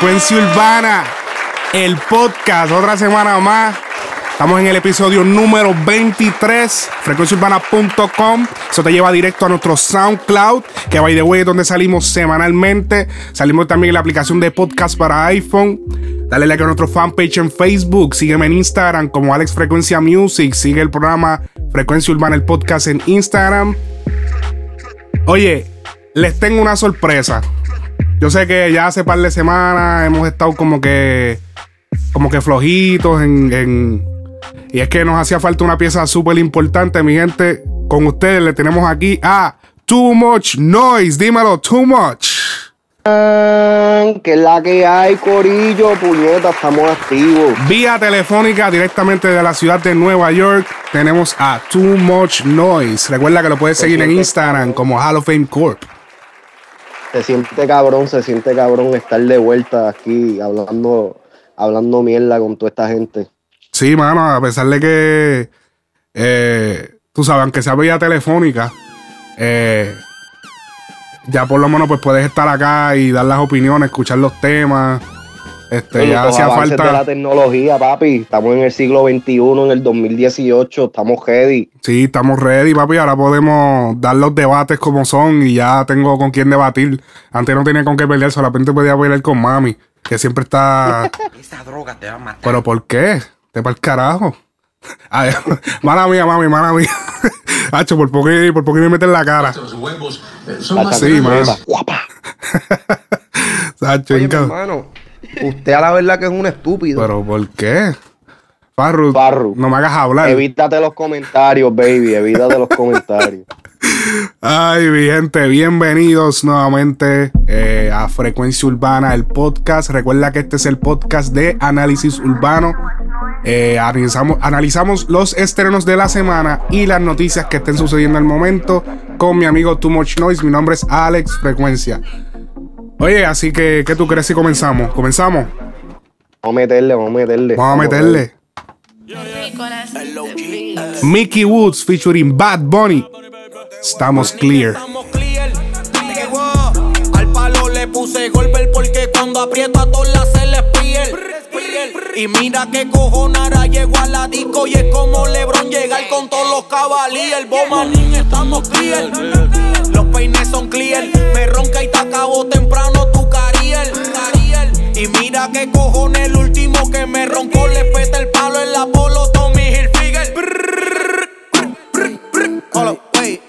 Frecuencia Urbana, el podcast, otra semana más. Estamos en el episodio número 23, frecuenciaurbana.com. Eso te lleva directo a nuestro SoundCloud, que by the way es donde salimos semanalmente. Salimos también en la aplicación de podcast para iPhone. Dale like a nuestro fanpage en Facebook. Sígueme en Instagram como Alex Frecuencia Music. Sigue el programa Frecuencia Urbana, el podcast en Instagram. Oye, les tengo una sorpresa. Yo sé que ya hace par de semanas hemos estado como que. como que flojitos en. en- y es que nos hacía falta una pieza súper importante, mi gente. Con ustedes le tenemos aquí a Too Much Noise. Dímelo, Too Much. Que es la que hay, Corillo, puñeta, estamos activos. Vía telefónica directamente de la ciudad de Nueva York. Tenemos a Too Much Noise. Recuerda que lo puedes seguir en Instagram como Hall of Fame Corp. Se siente cabrón, se siente cabrón estar de vuelta aquí hablando, hablando mierda con toda esta gente. Sí, mano, a pesar de que, eh, tú sabes, aunque sea vía telefónica, eh, ya por lo menos pues puedes estar acá y dar las opiniones, escuchar los temas. Este, ya hacía de la falta. tecnología, papi. Estamos en el siglo XXI, en el 2018, estamos ready. Sí, estamos ready, papi. Ahora podemos dar los debates como son y ya tengo con quién debatir. Antes no tenía con qué pelear, solamente podía pelear con mami, que siempre está. Esa droga te va a matar. ¿Pero por qué? Te para el carajo. Ay, mala mía, mami, mala mía. Hacho, por poco, por poco me meten la cara. Los huevos eh, son La más Sí, mano. guapa. Hacho, Oye, mi inca- hermano, usted a la verdad que es un estúpido. ¿Pero por qué? Farru, Farru. no me hagas hablar. Evítate los comentarios, baby, evítate los comentarios. Ay, mi gente, bienvenidos nuevamente eh, a Frecuencia Urbana, el podcast. Recuerda que este es el podcast de análisis urbano. Eh, analizamos, analizamos los estrenos de la semana y las noticias que estén sucediendo al momento con mi amigo Too Much Noise. Mi nombre es Alex Frecuencia. Oye, así que, ¿qué tú crees si comenzamos? ¿Comenzamos? Vamos a meterle, vamos a meterle. Vamos a meterle. Mickey Woods featuring Bad Bunny. Estamos clear. Estamos clear. Al palo le puse golpe porque cuando aprieto a todas las se les piel. Y mira que cojonara llegó a la disco y es como Lebron llegar con todos los cabalíes. Bomanín estamos clear. Los peines son clear. Me ronca y cojones el último que me roncó le peta el palo en la polo Tommy Hilfiger.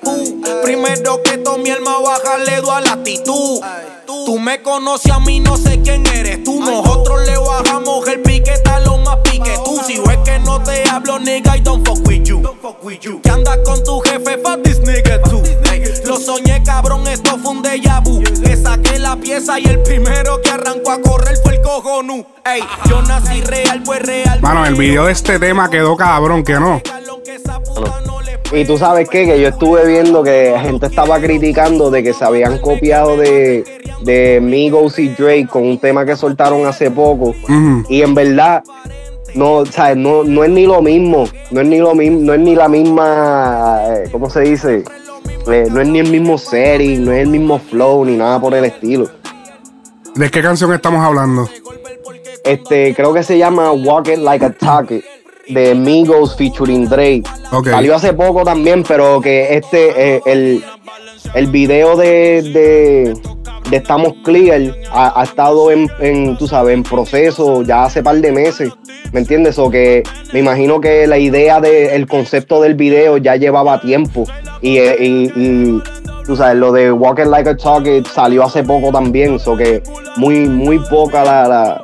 Uh. Primero que tome el más baja le doy a la actitud. Tú me conoces a mí, no sé quién eres tú. Nosotros le bajamos el piquete a lo más pique tú. Si ves que no te hablo, nigga, I don't fuck with you. Que andas con tu jefe, fuck this nigga too. Lo soñé, cabrón, esto fue un déjà vu. La pieza y el primero que arrancó a correr fue el cojonú. Ey, yo nací real, pues real. Mano, el video de este tema quedó cabrón, que no. Y tú sabes qué, que yo estuve viendo que gente estaba criticando de que se habían copiado de, de Migos y Drake con un tema que soltaron hace poco. Y en verdad, no, ¿sabes? No, no es ni lo mismo, no es ni lo mismo, no es ni la misma, eh, ¿cómo se dice? Eh, no es ni el mismo setting, no es el mismo flow, ni nada por el estilo. ¿De qué canción estamos hablando? Este, creo que se llama Walk It Like a Talk It, de Migos featuring Drake. Ok. Salió hace poco también, pero que este, eh, el, el video de, de, de Estamos Clear ha, ha estado en, en, tú sabes, en proceso ya hace par de meses. ¿Me entiendes? O que me imagino que la idea del concepto del video ya llevaba tiempo. Y, eh, y, y, tú sabes, lo de Walking Like a Talk salió hace poco también. So que muy, muy poca la, la,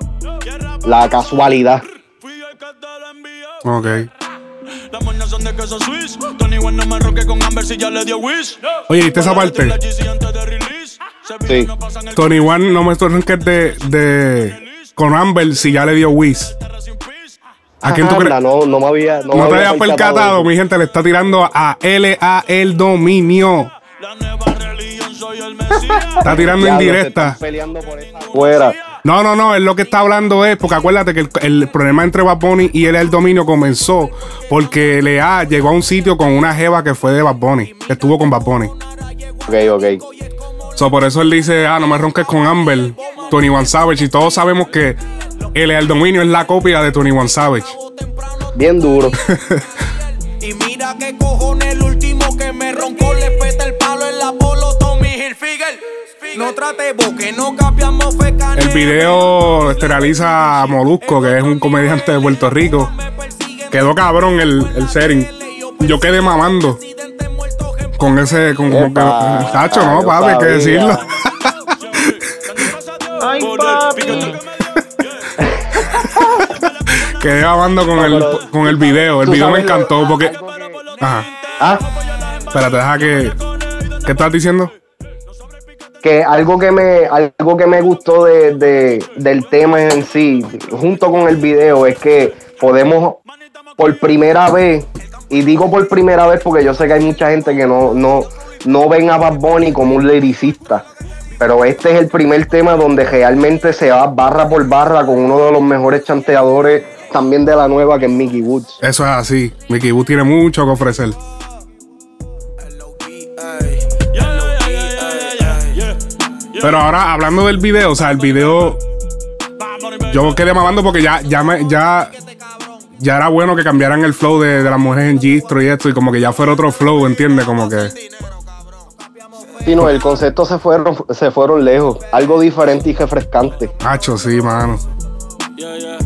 la casualidad. Ok. De. Oye, ¿viste esa parte? Sí. Tony One no me ronques de, de. Con Amber si ya le dio Wiz. ¿A quién tú crees? No, no me había. No, No me te había hayas percatado, mi gente, le está tirando a LA el dominio. La. Está tirando indirecta. fuera. No, no, no, él lo que está hablando es, porque acuérdate que el, el problema entre Bad Bunny y él el dominio comenzó porque Lea llegó a un sitio con una jeva que fue de Bad Bunny, que estuvo con Bad Bunny. Ok, ok. So, por eso él dice, ah, no me ronques con Amber, Tony One Savage, y todos sabemos que él el dominio es la copia de Tony One Savage. Bien duro. Y mira que cojones el último que me roncó le peta el palo en la polo Tommy Hilfiger. No trate que no cambiamos feca. El video realiza a Molusco, que es un comediante de Puerto Rico. Quedó cabrón el, el setting. Yo quedé mamando con ese, con como que. Tacho, no, papi, hay que decirlo. Ay, papi. Quedé mamando con el, con el video. El video me lo- encantó porque. que- Ajá. Ah, Espérate, deja que. ¿Qué estás diciendo? que algo que me algo que me gustó de, de- del tema en sí junto con el video es que podemos por primera vez y digo por primera vez porque yo sé que hay mucha gente que no no no ven a Bad Bunny como un lyricista pero este es el primer tema donde realmente se va barra por barra con uno de los mejores chanteadores también de la nueva que es Mickey Woods Eso es así. Mickey Boo tiene mucho que ofrecer. Pero ahora, hablando del video, o sea, el video. Yo quedé mamando porque ya, ya, me, ya, ya era bueno que cambiaran el flow de, de las mujeres en gistro y esto, y como que ya fuera otro flow, ¿entiendes? Como que. Sí, no, el concepto se fueron se fueron lejos algo diferente y refrescante Hacho, sí, mano. Yeah, yeah.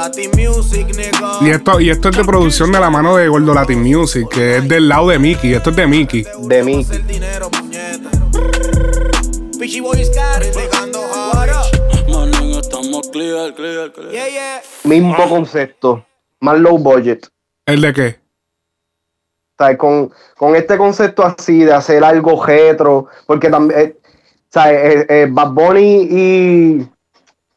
Latin Music, nigga. Y esto, y esto es de producción de la mano de Gordo Latin Music, que es del lado de Mickey. Esto es de Mickey. de mí clear, clear, clear. Yeah, yeah. mismo concepto más low budget ¿El de qué? O sea, con, con este concepto así de hacer algo retro, porque también, eh, o sea, eh, eh, Bad Bunny y,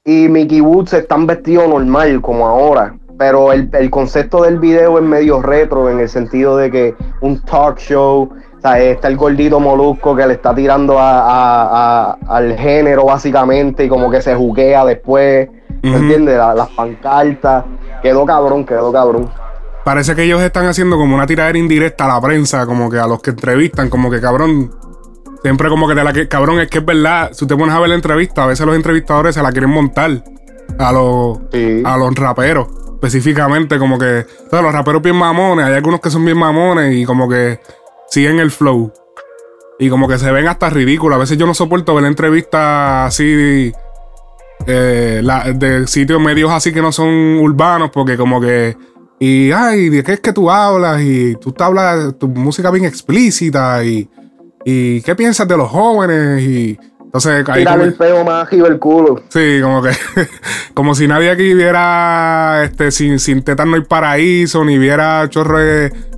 y Mickey Woods están vestidos normal como ahora, pero el, el concepto del video es medio retro en el sentido de que un talk show, sea, está el gordito molusco que le está tirando a, a- a- al género básicamente y como que se juguea después, ¿me Ujú. entiendes? La- las pancartas, quedó cabrón, quedó cabrón. Parece que ellos están haciendo como una tiradera indirecta a la prensa, como que a los que entrevistan, como que cabrón. Siempre como que te la que cabrón, es que es verdad. Si te pones a ver la entrevista, a veces los entrevistadores se la quieren montar a los, Sí. a los raperos. Específicamente, como que todos los raperos bien mamones, hay algunos que son bien mamones y como que siguen el flow. Y como que se ven hasta ridículos. A veces yo no soporto ver entrevistas así eh, la- de sitios medios así que no son urbanos, porque como que. Y, ay, ¿de qué es que tú hablas? Y tú te hablas, tu música bien explícita. Y, y ¿qué piensas de los jóvenes? Y entonces, ahí Tirar como- el peo más arriba el culo. Sí, como que como si nadie aquí viera este sin, sin tetas no hay paraíso, ni viera chorro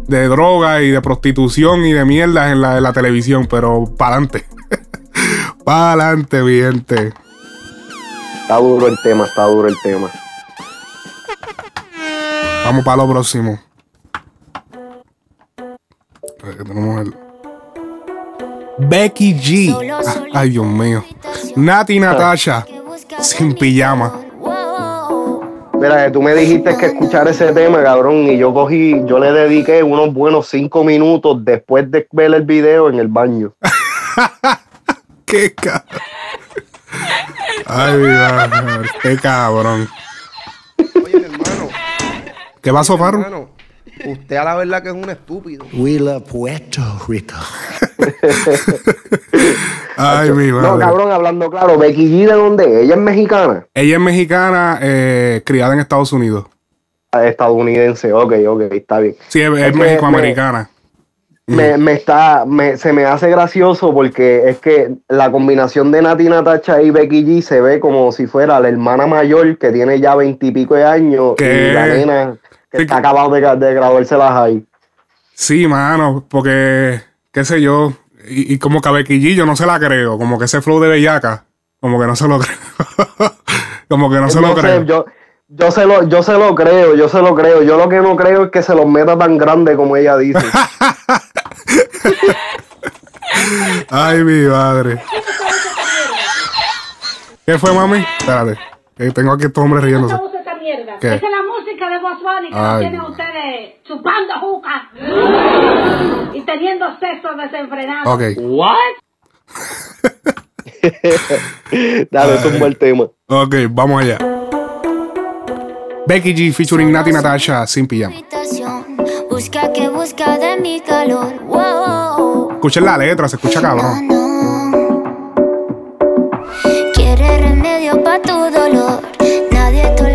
de, droga y de prostitución y de mierdas en la, en la televisión, pero para adelante. para adelante, mi gente. Está duro el tema, está duro el tema. Vamos para lo próximo. Tenemos el- Becky G. Ah, Ay, Dios mío. Nati Natasha. Sin pijama. Mira, que tú me dijiste que escuchar ese tema, cabrón, y yo cogí, yo le dediqué unos buenos cinco minutos después de ver el video en el baño. Qué cabrón. Ay, qué cabrón. Oye, mi hermano, ¿Qué pasó, Farru? hermano, usted a la verdad que es un estúpido. We love Puerto Rico. Ay, mi No, madre. cabrón, hablando claro, Becky G, ¿de dónde? es? Ella es mexicana. Ella es mexicana, eh, criada en Estados Unidos. Ah, Estadounidense, ok, ok, está bien. Sí, es, es me, me está, me- se me hace gracioso porque es que la combinación de Nati Natacha y Becky G se ve como si fuera la hermana mayor que tiene ya veintipico de años ¿Qué? y la nena que está acabado de, de graduarse la high. Sí, mano, porque, qué sé yo, y, y como que yo no se la creo, como que ese flow de bellaca, como que no se lo creo. como que no se lo sé, creo. yo, yo, se lo, yo se lo creo, yo se lo creo. Yo lo que no creo es que se los meta tan grande como ella dice. Ay, mi madre. ¿Qué fue, mami? Espérate, tengo aquí estos hombres riéndose. Esa mierda. ¿Qué? Esa es la música de Boss Bunny que Ay, tienen ustedes chupando juca y teniendo sexo desenfrenado. Ok, Dale, es un buen tema. ok, vamos allá. Becky G featuring Nati Natasha sin pijama. Busca que busca de mi calor. Wow. Escuchen la letra, se escucha cabrón. No. Quiere remedio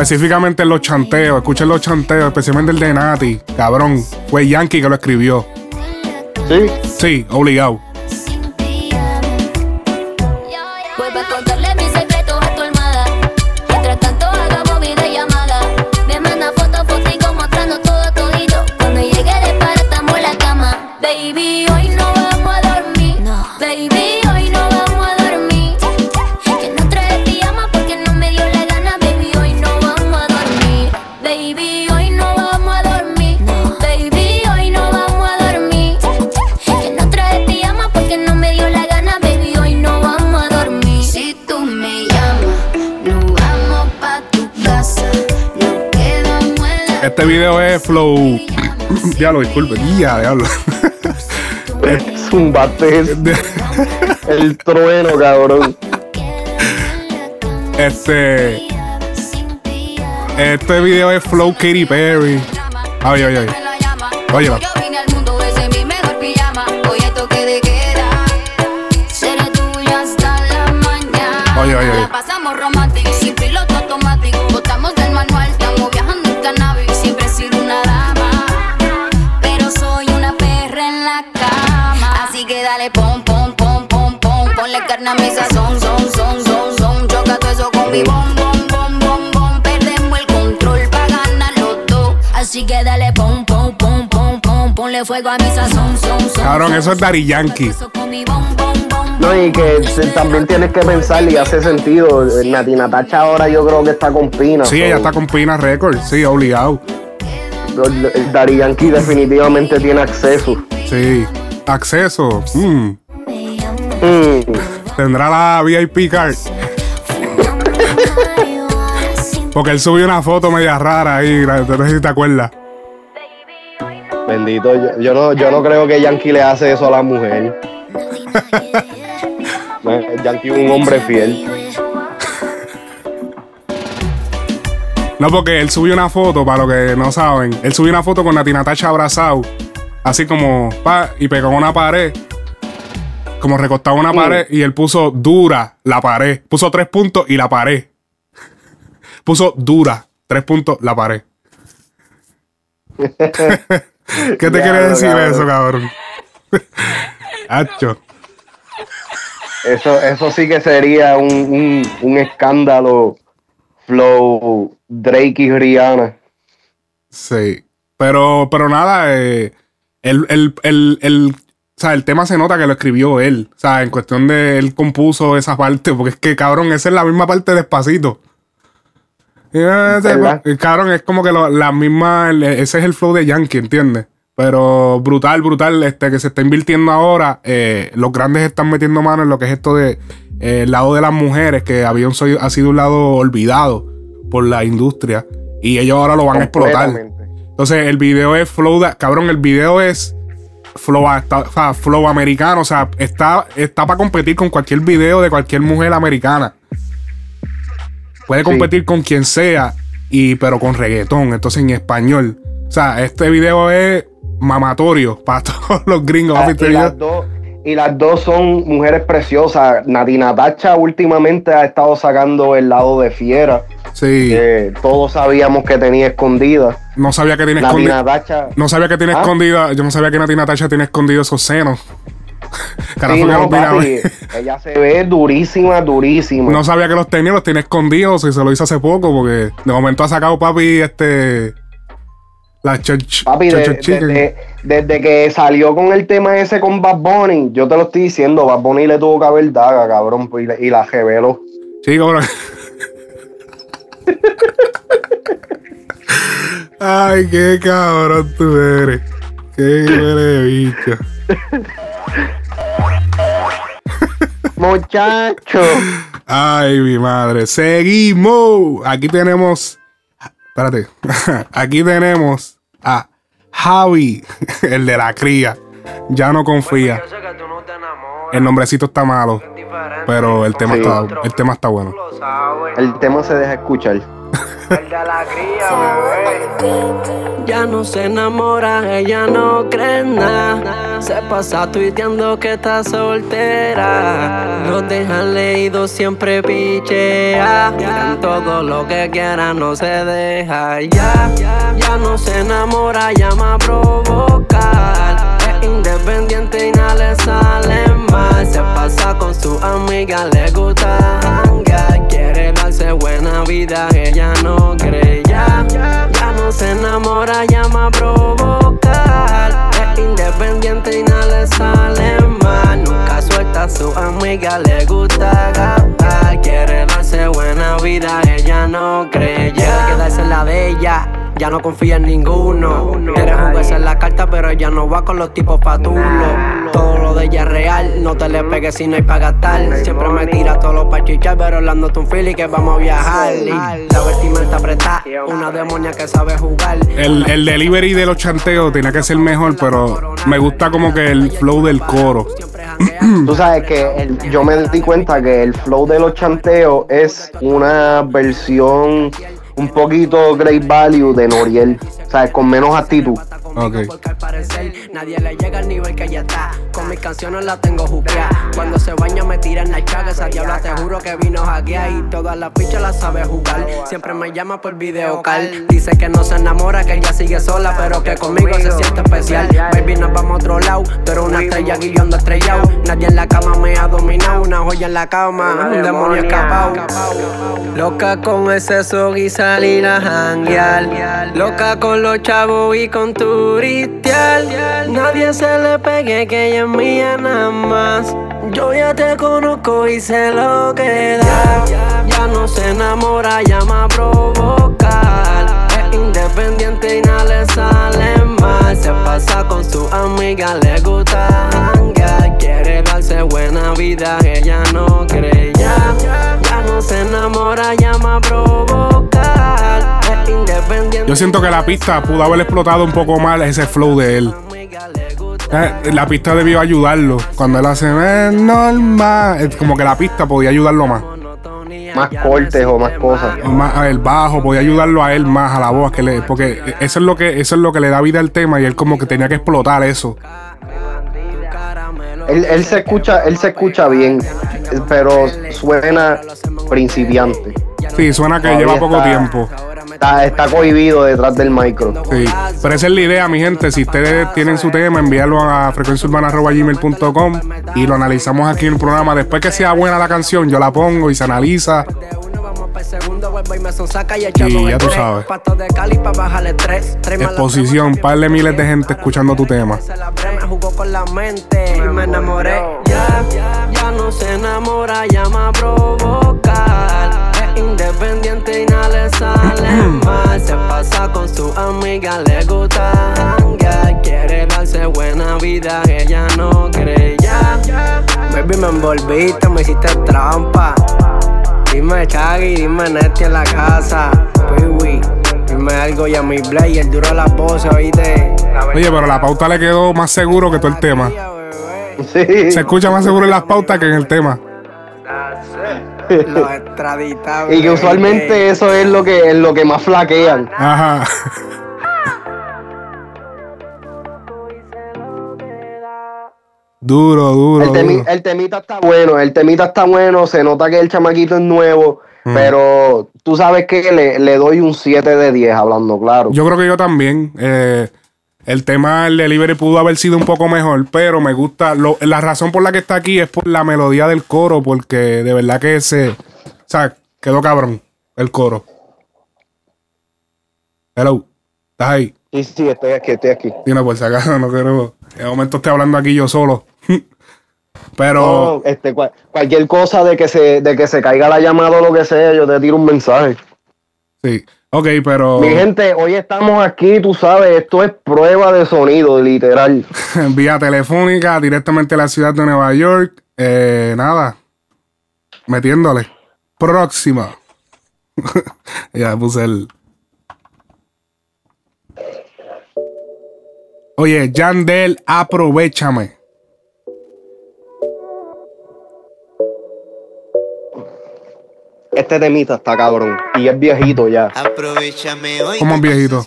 Específicamente en los chanteos, escuchen los chanteos, especialmente el de Nati. Cabrón, fue Yankee que lo escribió. Sí. Sí, obligado. Este video es flow. diablo, disculpe. Ya, diablo. Zumbate es el trueno, cabrón. este. Este video es flow Katy Perry. Ay, ay, ay. Óyela. Yo vine al mundo, carne a mi sazón, son, son, son, son. Choca todo eso con mi bom, bom, bom, bom, bom. Perdemos el control para ganar los dos. Así que dale pom, pom, pom, pom, pom. Ponle fuego a mi sazón, son, son. Cabrón, son, eso es Daddy Yankee. No, y que también tienes que pensar y hace sentido. Nati Natacha ahora yo creo que está con Pina. Sí, so, ella está con Pina Records. Sí, obligado. el Daddy Yankee definitivamente tiene acceso. Sí. Acceso. mm, Mm. Tendrá la VIP card. Porque él subió una foto media rara ahí. No sé si te acuerdas. Bendito, yo, yo no, yo no creo que Yankee le hace eso a la mujer. Yankee es un hombre fiel. No, porque él subió una foto, para los que no saben. Él subió una foto con Nati Natacha abrazado. Así como, pa, y pegó una pared. Como recostado en una pared. Y él puso dura la pared. Puso tres puntos y la pared. puso dura, tres puntos, la pared. ¿Qué te quiere decir cabrón. eso, cabrón? Hacho. Eso, eso sí que sería un, un, un escándalo flow Drake y Rihanna. Sí. Pero, pero nada, eh, el, el, el, el, o sea, el tema se nota que lo escribió él. O sea, en cuestión de él compuso esa parte, porque es que, cabrón, esa es la misma parte despacito. Eh, cabrón, es como que lo- la misma, ese es el flow de Yankee, ¿entiendes? Pero brutal, brutal, este, que se está invirtiendo ahora. eh, los grandes están metiendo mano en lo que es esto de eh, el lado de las mujeres, que había un, soy- ha sido un lado olvidado por la industria. Y ellos ahora lo van a explotar. Entonces, el video es flow. da- cabrón, el video es flow, está- o sea, flow americano. O sea, está, está para competir con cualquier video de cualquier mujer americana. Puede competir con quien sea, y, pero con reggaetón, entonces en español. O sea, este video es mamatorio para todos los gringos. Ah, ¿has visto y, las dos, y las dos son mujeres preciosas. Natina Tacha últimamente ha estado sacando el lado de fiera. Sí, que todos sabíamos que tenía escondida. no sabía que tiene. Tacha. No sabía que tiene ¿Ah? escondida. Yo no sabía que Natina Tacha tiene escondido esos senos. Carajo, Sí, que no, papi, ella se ve durísima, durísima. No sabía que los tenía, los tiene escondidos y se lo hizo hace poco porque de momento ha sacado papi este la church, Papi, de- Church desde, desde que salió con el tema ese con Bad Bunny, yo te lo estoy diciendo, Bad Bunny le tuvo que haber daga, cabrón, y, la- y la reveló. Sí, cabrón. Ay, qué cabrón tú eres. Qué huele bicho. Muchacho. Ay, mi madre. Seguimos. Aquí tenemos. Espérate. Aquí tenemos a Javi, el de la cría. Ya no confía. El nombrecito está malo, pero el tema Sí. está, el tema está bueno. El tema se deja escuchar. Ya no se enamora, ella no cree nada. Se pasa tuiteando que está soltera. Los dejan leídos, siempre pichea. Miran todo lo que quieran, no se deja ya. Ya no se enamora, llama a provocar. Independiente y nada le sale mal. Se pasa con su amiga, le gusta hangar. Quiere darse buena vida, ella no cree ya. Ya no se enamora, llama a provocar. Es independiente y nada le sale mal. Nunca suelta a su amiga, le gusta gastar. Quiere darse buena vida, ella no cree ya. Quiere quedarse la de ella. Ya no confía en ninguno. Quiere jugarse en la carta, pero ella no va con los tipos patulos. Todo lo de ella es real. No te le pegues si no hay para gastar. Siempre me tira todos los pa' chichar, pero hablándote un fili que vamos a viajar. La vestimenta apretada, una demonia que sabe jugar. El, el delivery de los chanteos tenía que ser mejor, pero me gusta como que el flow del coro. Tú sabes que el- yo me di cuenta que el flow de los chanteos es una versión un poquito great value de Noriel. O sea, con menos actitud. Ok. Porque al parecer nadie le llega al nivel que ella está. Mis canciones la tengo juqueada. Cuando se baña me tira en la chaga. Esa diabla te juro que vino hackear. Y todas las fichas las sabe jugar. Siempre me llama por video call. Dice que no se enamora, que ella sigue sola. Pero que conmigo se siente especial. Baby, nos vamos a otro lado. Pero una estrella guillando estrellado. Nadie en la cama me ha dominado. Una joya en la cama. Un demonio escapado. Loca con ese sog y salir a janguear. Loca con los chavos y con turistear. Nadie se le pegue que ella es mía nada más. Yo ya te conozco y sé lo que da. Ya no se enamora, llama a provocar. Es independiente y nada le sale mal. Se pasa con su amiga, le gusta hangar. Quiere darse buena vida, ella no cree ya. Ya no se enamora, llama a provocar. Es independiente. Yo siento que la pista pudo haber explotado un poco más ese flow de él. Eh, La pista debió ayudarlo. Cuando él hace "Es normal, es como que la pista podía ayudarlo más. Más cortes o más cosas. Más- el bajo podía ayudarlo a él más a la voz que le, porque eso es lo que eso es lo que le da vida al tema y él como que tenía que explotar eso. Él, él se escucha, él se escucha bien, pero suena principiante. Sí, suena que Todavía lleva poco está- tiempo. Está, está cohibido detrás del micro. Sí, pero esa es la idea, mi gente. Si ustedes tienen su tema, envíalo a frecuenciaurbana.gmail.com y lo analizamos aquí en el programa. Después que sea buena la canción, yo la pongo y se analiza. Segundo vuelvo y me sonsaca ya tú sabes. Pasto de Cali pa' bajarle tres. Tres más la Exposición, par de miles de gente escuchando tu tema. Se la bre- me jugó con la mente y me enamoré. Ya, ya no se enamora, llama a provocar. Independiente y nada le sale mal. Se pasa con su amiga, le gusta hangar. Quiere darse buena vida, ella no cree ya. Baby, me envolviste, me hiciste trampa. Dime Chaggy, dime Neti en la casa. Piwi, dime algo y a mi Blay, el duro la pose, oíste. Oye, pero la pauta le quedó más seguro que todo el tema. Sí. Se escucha más seguro en las pautas que en el tema. Los extraditables. Y que usualmente eso es lo que, es lo que más flaquean. Ajá. Duro, duro. El, temi- duro. el temita está bueno, el temita está bueno, se nota que el chamaquito es nuevo, Mm. pero tú sabes que le, le doy un 7 de 10, hablando claro. Yo creo que yo también. eh, el tema del delivery pudo haber sido un poco mejor, pero me gusta. lo- la razón por la que está aquí es por la melodía del coro, porque de verdad que se. O sea, quedó cabrón el coro. Hello, ¿estás ahí? Sí, sí, estoy aquí, estoy aquí. No, por si acaso, no quiero. De momento estoy hablando aquí yo solo. pero. No, este, cual- cualquier cosa de que, se, de que se caiga la llamada o lo que sea, yo te tiro un mensaje. Sí. Ok, pero. Mi gente, hoy estamos aquí, tú sabes, esto es prueba de sonido, literal. vía telefónica directamente a la ciudad de Nueva York. Eh, nada, metiéndole. Próxima. ya puse el. Oye, Yandel, aprovechame. Este temita está cabrón. Y es viejito ya. Aprovechame hoy. ¿Cómo es viejito?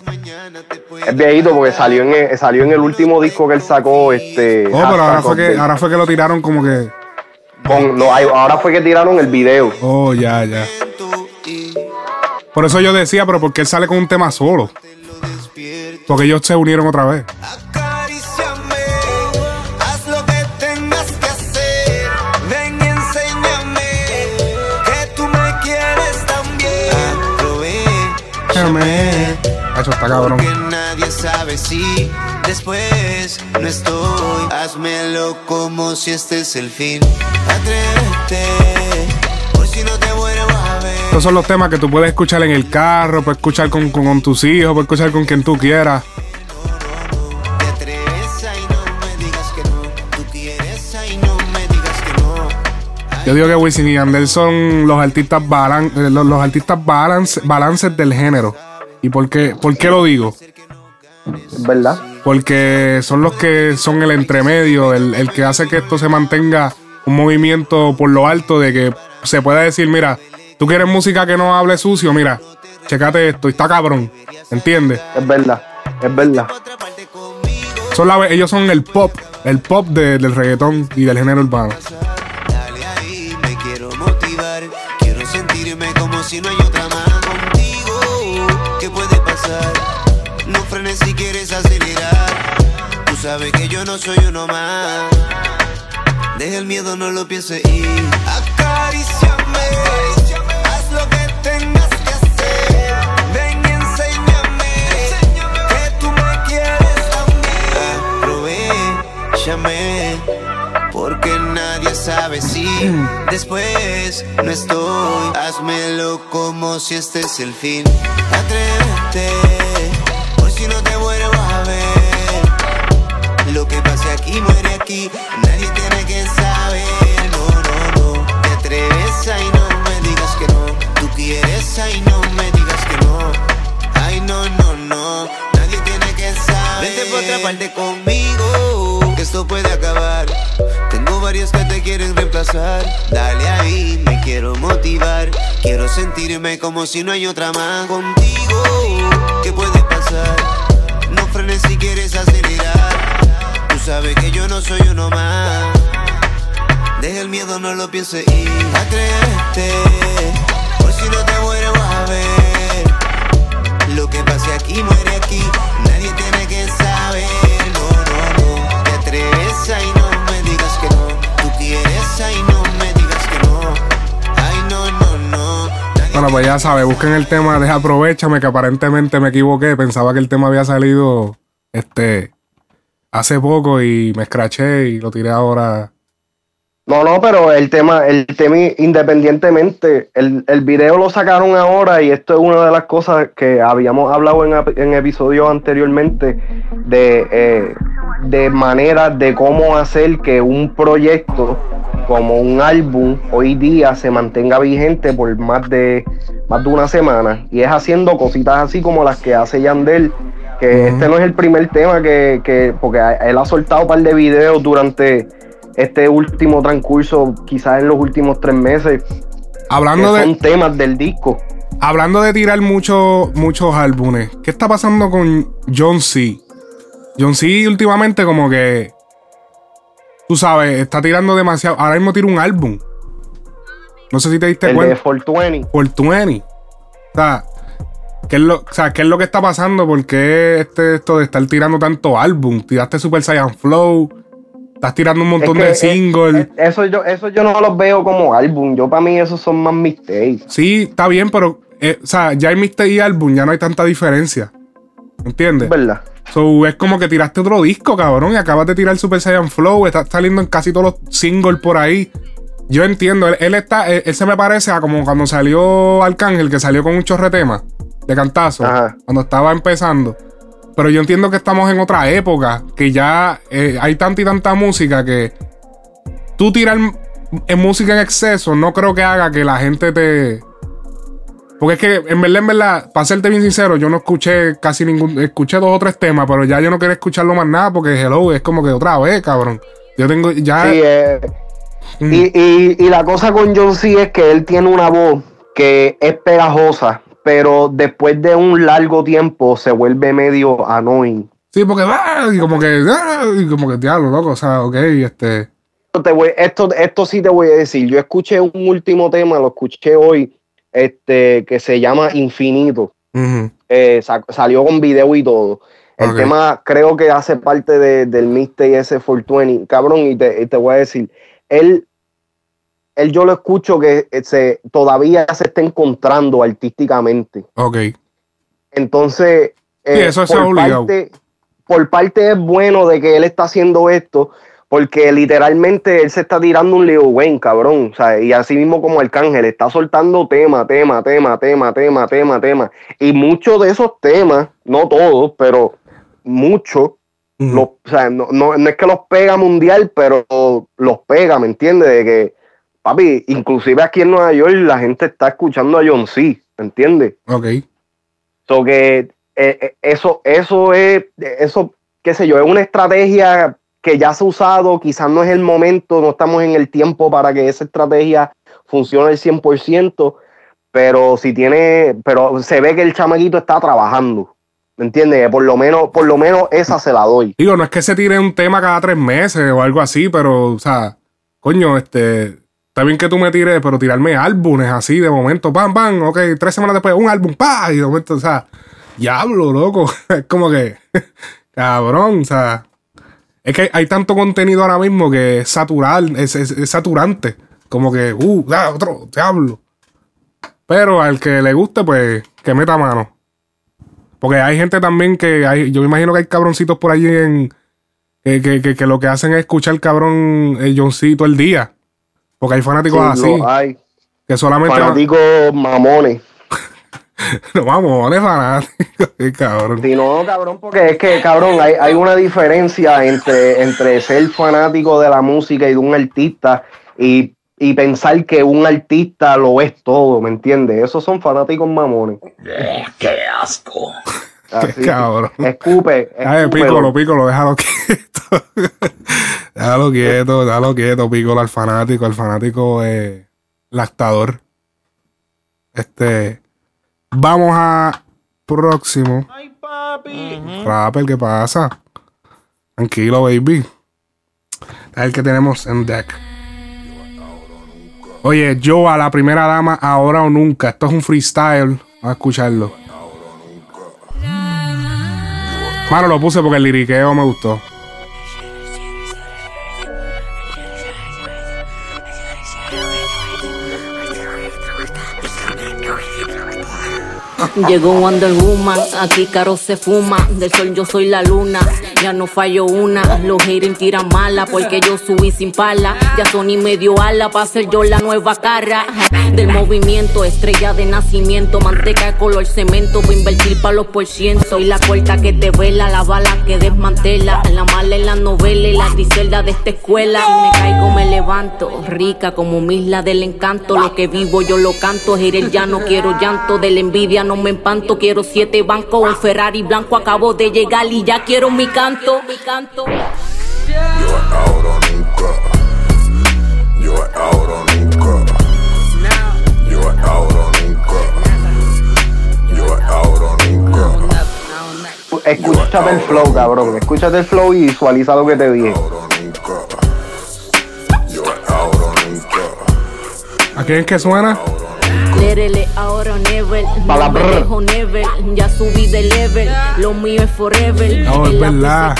Es viejito porque salió en el, salió en el último disco que él sacó. Este, Oh, pero ahora fue, que, ahora fue que lo tiraron como que. Con- no, hay- ahora fue que tiraron el video. Oh, ya, ya. Por eso yo decía, pero porque él sale con un tema solo. Porque ellos se unieron otra vez. Hacho, está cabrón. porque nadie sabe si después no estoy. Házmelo como si este es el fin. Atrévete, por si no te vuelvo a ver. Estos son los temas que tú puedes escuchar en el carro, puedes escuchar con, con- con tus hijos, puedes escuchar con quien tú quieras. Yo digo que Wisin y Yandel son los artistas balan, eh, los, los artistas balance, balances del género. ¿Y por qué, por qué lo digo? ¿Verdad? Porque son los que son el entremedio, el, el que hace que esto se mantenga un movimiento por lo alto de que se pueda decir, mira, tú quieres música que no hable sucio, mira, checate esto, y está cabrón, ¿entiendes? Es verdad. Es verdad. Son la- ellos son el pop, el pop de- del reggaetón y del género urbano. Tú sabes que yo no soy uno más. Deja el miedo, no lo pienses y acaríciame. Haz lo que tengas que hacer. Ven y enséñame que tú me quieres también. Aprovechame. Porque nadie sabe si después no estoy. Házmelo como si este es el fin. Atrévete, como si no hay otra más contigo. ¿Qué puede pasar? No frenes si quieres acelerar. Tú sabes que yo no soy uno más. Deja el miedo, no lo pienses y atrévete. Por si no te vuelvo a ver. Lo que pase aquí muere aquí. Pues ya sabes, busquen el tema de Aprovechame, que aparentemente me equivoqué. Pensaba que el tema había salido este hace poco y me escraché y lo tiré ahora. No, no, pero el tema, el tema independientemente, el, el video lo sacaron ahora y esto es una de las cosas que habíamos hablado en, en episodios anteriormente de, eh, de maneras de cómo hacer que un proyecto como un álbum hoy día se mantenga vigente por más de más de una semana y es haciendo cositas así como las que hace Yandel que este no es el primer tema que, que porque él ha soltado un par de videos durante este último transcurso quizás en los últimos tres meses que Hablando son de, temas del disco hablando de tirar muchos muchos álbumes, ¿qué está pasando con John C? John C últimamente como que, tú sabes, está tirando demasiado. Ahora mismo tira un álbum. No sé si te diste el de cuenta. 420 Por 20. O sea, ¿qué es lo, o sea, ¿qué es lo que está pasando? ¿Por qué este, esto de estar tirando tanto álbum? Tiraste Super Saiyan Flow. Estás tirando un montón Es que, de eh, singles. eh, eso yo eso yo no los veo como álbum yo para mí esos son más mixtapes Sí, está bien, pero, eh, o sea, ya en mixtape y álbum ya no hay tanta diferencia. ¿Entiendes? verdad So, es como que tiraste otro disco, cabrón, y acabas de tirar Super Saiyan Flow, está saliendo en casi todos los singles por ahí. Yo entiendo, él, él está, él, él se me parece a como cuando salió Arcángel, que salió con un chorre tema de cantazo, Ajá. cuando estaba empezando. Pero yo entiendo que estamos en otra época, que ya eh, hay tanta y tanta música que tú tirar en música en exceso no creo que haga que la gente te... Porque es que, en verdad, en verdad, para serte bien sincero, yo no escuché casi ningún. Escuché dos o tres temas, pero ya yo no quiero escucharlo más nada porque Hello es como que otra vez, cabrón. Yo tengo ya. Sí, eh, Mm. y, y- y la cosa con John C es que él tiene una voz que es pegajosa, pero después de un largo tiempo se vuelve medio annoying. Sí, porque va, y como que. ah, y como que diablo, loco. O sea, ok, este. Te voy- esto, esto sí te voy a decir. Yo escuché un último tema, lo escuché hoy, este, que se llama Infinito. Eh, sa- salió con video y todo. El tema creo que hace parte de- del mixtape ese 420. Cabrón, y te, y te voy a decir, él, él yo lo escucho que eh, se, todavía se está encontrando artísticamente. Ok. Entonces, eh, Sí, eso es por, obligado. parte, por parte es bueno de que él está haciendo esto, porque literalmente él se está tirando un Lil Wayne, cabrón. O sea, y así mismo como Arcángel, está soltando tema, tema, tema, tema, tema, tema, tema. Y muchos de esos temas, no todos, pero muchos, los, o sea, no, no, no es que los pega mundial, pero los pega, ¿me entiendes? De que, papi, inclusive aquí en Nueva York la gente está escuchando a John C, ¿me entiendes? Ok. So que eh, eh, eso, eso es, eso, qué sé yo, es una estrategia que ya se ha usado, quizás no es el momento, no estamos en el tiempo para que esa estrategia funcione al 100%, pero si tiene, pero se ve que el chamaquito está trabajando, ¿me entiendes? Por lo menos, por lo menos esa se la doy. Digo, no es que se tire un tema cada tres meses o algo así, pero, o sea, coño, este. Está bien que tú me tires, pero tirarme álbumes así de momento, pam, pam, ok, tres semanas después, un álbum, pa, y de momento, o sea, diablo, loco. Es como que, cabrón, o sea. Es que hay tanto contenido ahora mismo que es saturar, es, es- saturante. Como que, uh, ah, otro, diablo. Pero al que le guste, pues, que meta mano. Porque hay gente también que hay, yo me imagino que hay cabroncitos por allí en que, que, que, lo que hacen es escuchar cabrón el Johncito el día. Porque hay fanáticos Sí, así lo hay que solamente van- fanáticos mamones. no vamos, no es fanático, qué cabrón. Si no, cabrón, porque es que, cabrón, hay, hay una diferencia entre, entre ser fanático de la música y de un artista y, y pensar que un artista lo es todo, ¿me entiendes? Esos son fanáticos mamones. ¡Qué asco! Así, cabrón. Escupe. Ay, escúpelo. pícolo, pícolo, déjalo quieto. déjalo quieto, déjalo quieto, pícolo al fanático, al fanático eh, lactador. Este. Vamos a próximo. Rapper, ¿qué pasa? Tranquilo, baby. Es el que tenemos en deck. Oye, yo a la primera dama, ahora o nunca. Esto es un freestyle. Vamos a escucharlo. Mano, lo puse porque el liriqueo me gustó. Llegó Wonder Woman, aquí caro se fuma. Del sol yo soy la luna, ya no fallo una. Los haters tiran mala porque yo subí sin pala. Ya Sony me dio ala para ser yo la nueva cara del movimiento. Estrella de nacimiento, manteca de color cemento. Voy a invertir pa' los por ciento. Soy la puerta que te vela, la bala que desmantela. La mala en la novela y la griselda de esta escuela. Me caigo, me levanto. Rica como misla del encanto. Lo que vivo yo lo canto. Hater ya no quiero llanto. De la envidia no me empanto. Quiero siete bancos, un Ferrari blanco. Acabo de llegar y ya quiero mi canto. Mi canto. Escúchate el flow, cabrón. Escúchate el flow y visualiza lo que te dije. ¿A quién es que suena? Lérele ahora la no me dejo never, ya subí de level, lo mío es forever. No, es verdad.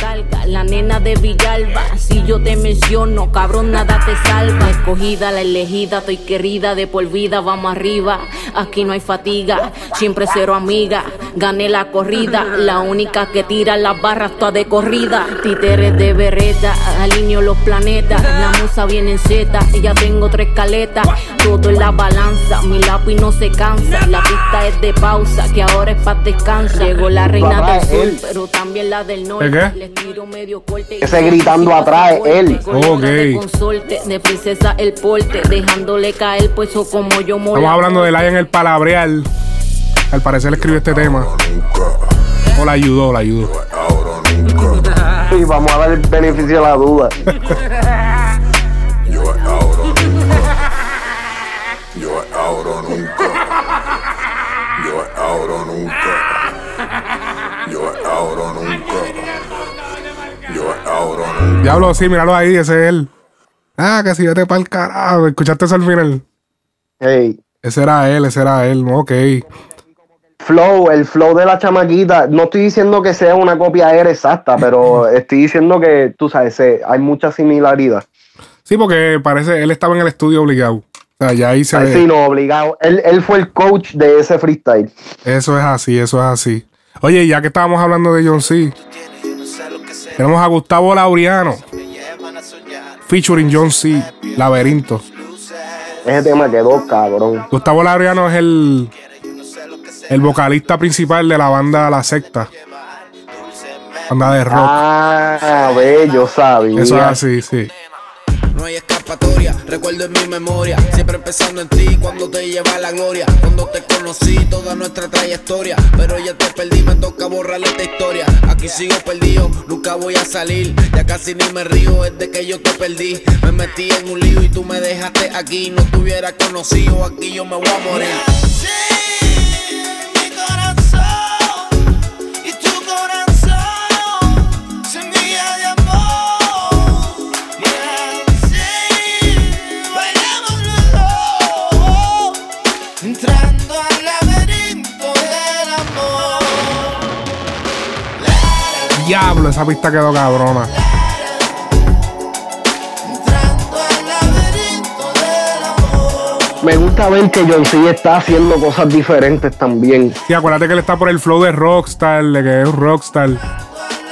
La nena de Villalba, si yo te menciono, cabrón, nada te salva. Escogida, la elegida, estoy querida, de por vida, vamos arriba. Aquí no hay fatiga, siempre cero amiga. Gané la corrida, la única que tira las barras toda de corrida. Títeres de berreta, alineo los planetas. La musa viene en Z, ya tengo tres caletas. Todo en la balanza, mi lápiz no se cansa. La pista es de pausa, que ahora es para descanso. Llegó la reina del sur, pero también la del norte. Les tiro medio corte. y Ese gritando atrás es él. Ok. consorte, de princesa el porte, dejándole caer pues o como yo mola. Estamos hablando de Lion el palabrear. Al parecer le escribió este tema. O la ayudó, la ayudó. Y vamos a dar el beneficio de la duda. Diablo, sí, míralo ahí, ese es él. Ah, que si vete para el carajo. ¿Escuchaste eso al final? Hey. Ese era él, ese era él. Ok. Flow, el flow de la chamaquita, no estoy diciendo que sea una copia aérea exacta, pero estoy diciendo que, tú sabes, hay mucha similaridad. Sí, porque parece, él estaba en el estudio obligado. O sea, ya ahí se Ay. Sí, no, obligado. Él, él fue el coach de ese freestyle. Eso es así, eso es así. Oye, ya que estábamos hablando de John C, tenemos a Gustavo Laureano, featuring John C, Laberinto. Ese tema quedó cabrón. Gustavo Laureano es el, el vocalista principal de la banda La Secta. Banda de rock. Ah, ve, yo sabía. Eso es así, sí. Recuerdo en mi memoria. Siempre pensando en ti cuando te lleva la gloria. Cuando te conocí, toda nuestra trayectoria. Pero ya te perdí, me toca borrarle esta historia. Aquí sigo perdido, nunca voy a salir. Ya casi ni me río, es de que yo te perdí. Me metí en un lío y tú me dejaste aquí. No te conocido, aquí yo me voy a morir. Diablo, esa pista quedó cabrona. Me gusta ver que John C está haciendo cosas diferentes también. Sí, acuérdate que él está por el flow de Rockstar, de que es un Rockstar.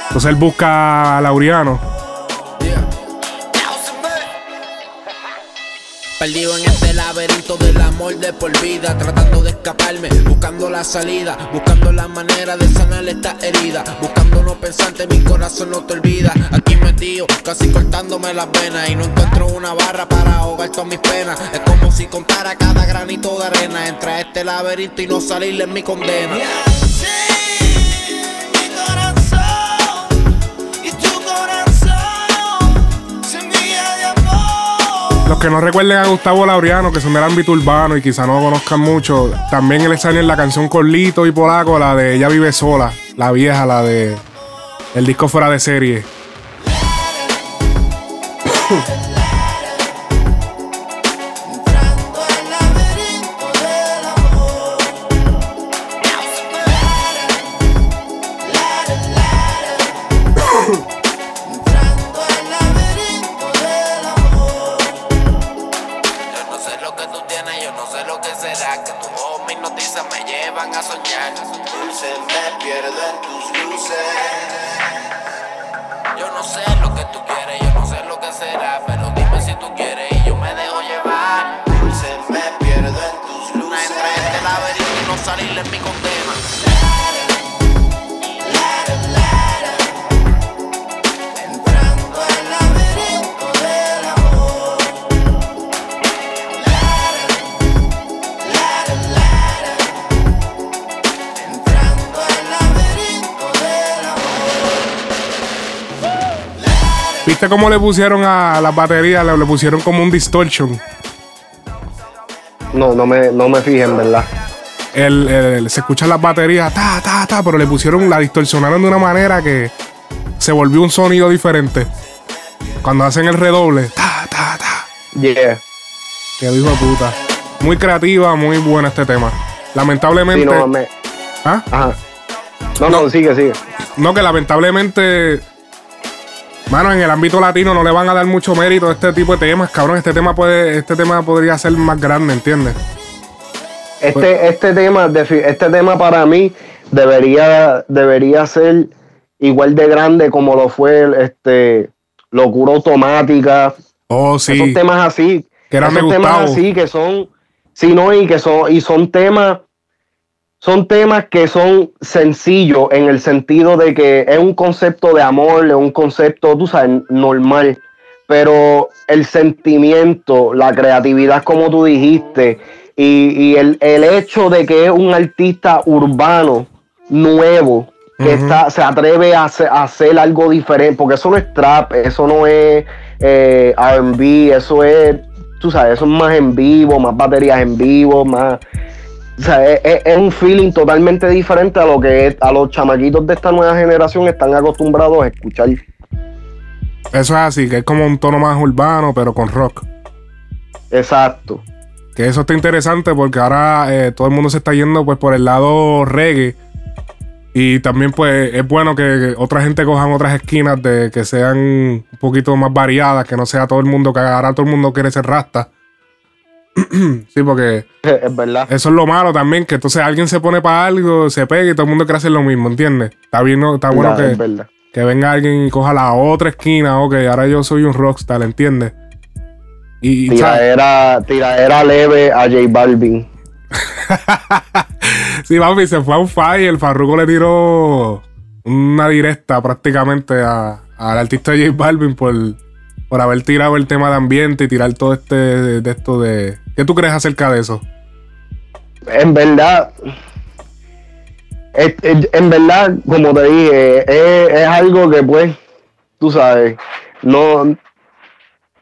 Entonces él busca a Laureano. Perdido en este laberinto del amor de por vida, tratando de escaparme, buscando la salida, buscando la manera de sanar esta herida, buscando no pensante, mi corazón no te olvida. Aquí metido, casi cortándome las venas y no encuentro una barra para ahogar todas mis penas. Es como si contara cada granito de arena, entra a este laberinto y no salirle en mi condena. Los que no recuerden a Gustavo Laureano, que son del ámbito urbano y quizá no lo conozcan mucho, también él salió en la canción con Lito y Polaco, la de Ella vive sola, la vieja, la de el disco fuera de serie. ¿Viste cómo le pusieron a las baterías? Le, le pusieron como un distortion. No, no me, no me fijé, en verdad. El, el- se escuchan las baterías, ta, ta, ta, pero le pusieron, la distorsionaron de una manera que se volvió un sonido diferente. Cuando hacen el redoble, ta, ta, ta. Yeah. Qué hijo de puta. Muy creativa, muy buena este tema. Lamentablemente. Sí, no, me- ¿Ah? Ajá. No, no, sigue, sigue. No, que lamentablemente. Mano, en el ámbito latino no le van a dar mucho mérito a este tipo de temas, cabrón. Este tema puede, este tema podría ser más grande, ¿entiendes? Este, este tema, este tema para mí debería, debería ser igual de grande como lo fue este locura automática. Oh, sí. Esos temas así. Que eran esos temas así que son, sí, no, y que son, y son temas, son temas que son sencillos en el sentido de que es un concepto de amor, es un concepto, tú sabes, normal. Pero el sentimiento, la creatividad, como tú dijiste, y, y el, el hecho de que es un artista urbano nuevo, que está, se atreve a hacer, a hacer algo diferente, porque eso no es trap, eso no es eh, RB, eso es, tú sabes, eso es más en vivo, más baterías en vivo, más. O sea, es, un feeling totalmente diferente a lo que es- a los chamaquitos de esta nueva generación están acostumbrados a escuchar. Eso es así, que es como un tono más urbano, pero con rock. Exacto. Que eso está interesante porque ahora eh, todo el mundo se está yendo pues por el lado reggae. Y también pues es bueno que otra gente cojan otras esquinas de que sean un poquito más variadas, que no sea todo el mundo que ahora todo el mundo quiere ser rasta. sí, porque Es verdad. eso es lo malo también, que entonces alguien se pone para algo, se pega y todo el mundo quiere hacer lo mismo, ¿entiendes? Está bien, ¿no? está bueno que, que venga alguien y coja la otra esquina, ok, ahora yo soy un rockstar, ¿entiendes? Y, y, ¿sabes? Tiradera, tiradera leve a J Balvin. Sí, papi, se fue a un fire. El Farruko le tiró una directa prácticamente a- al artista J Balvin por, por haber tirado el tema de ambiente y tirar todo este de, esto de. ¿Qué tú crees acerca de eso? En verdad, es- es- en verdad, como te dije, es, es algo que pues, tú sabes, no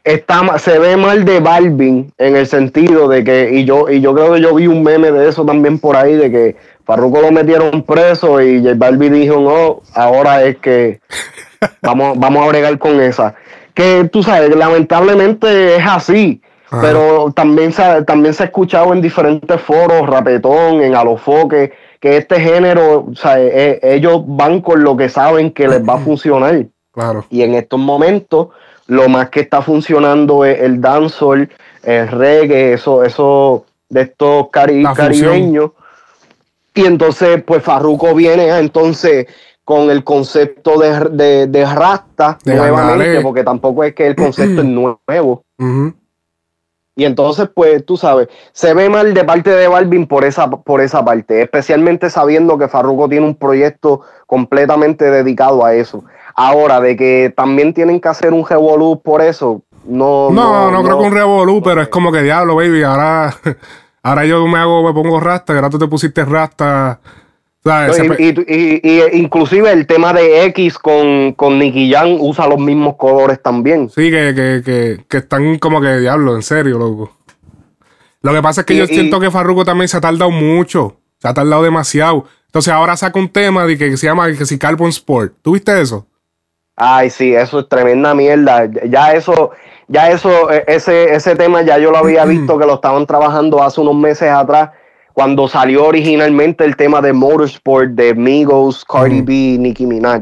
está se ve mal de Balvin en el sentido de que, y yo, y yo creo que yo vi un meme de eso también por ahí, de que Farruko lo metieron preso y J Balvin dijo, no, ahora es que vamos, vamos a bregar con esa. Que tú sabes, lamentablemente es así. Ajá. Pero también se, también se ha escuchado en diferentes foros, rapetón, en alofoque, que este género, o sea, eh, ellos van con lo que saben que les va a funcionar. Claro. Y en estos momentos, lo más que está funcionando es el dancehall, el reggae, eso, eso de estos cari- caribeños. Y entonces, pues Farruko viene a, entonces con el concepto de, de, de Rasta De nuevamente, porque tampoco es que el concepto es nuevo. Ujú. Y entonces, pues, tú sabes, se ve mal de parte de Balvin por esa, por esa parte, especialmente sabiendo que Farruko tiene un proyecto completamente dedicado a eso. Ahora, de que también tienen que hacer un revolú por eso, no. No, no, creo que un revolú, pero es como que diablo, baby. Ahora, ahora yo me hago, me pongo rasta, que ahora tú te pusiste rasta. Y, y- y- y inclusive el tema de X con, con Nicky Jam usa los mismos colores también. Sí, que, que, que, que están como que diablo, en serio, loco. Lo que pasa es que yo siento que Farruko también se ha tardado mucho. Se ha tardado demasiado. Entonces ahora saca un tema de que se llama que si Carbon Sport. ¿Tú viste eso? Ay, sí, eso es tremenda mierda. Ya eso, ya eso, eh, ese, ese tema ya yo lo había visto que lo estaban trabajando hace unos meses atrás, cuando salió originalmente el tema de Motorsport de Migos, Cardi B, Nicki Minaj.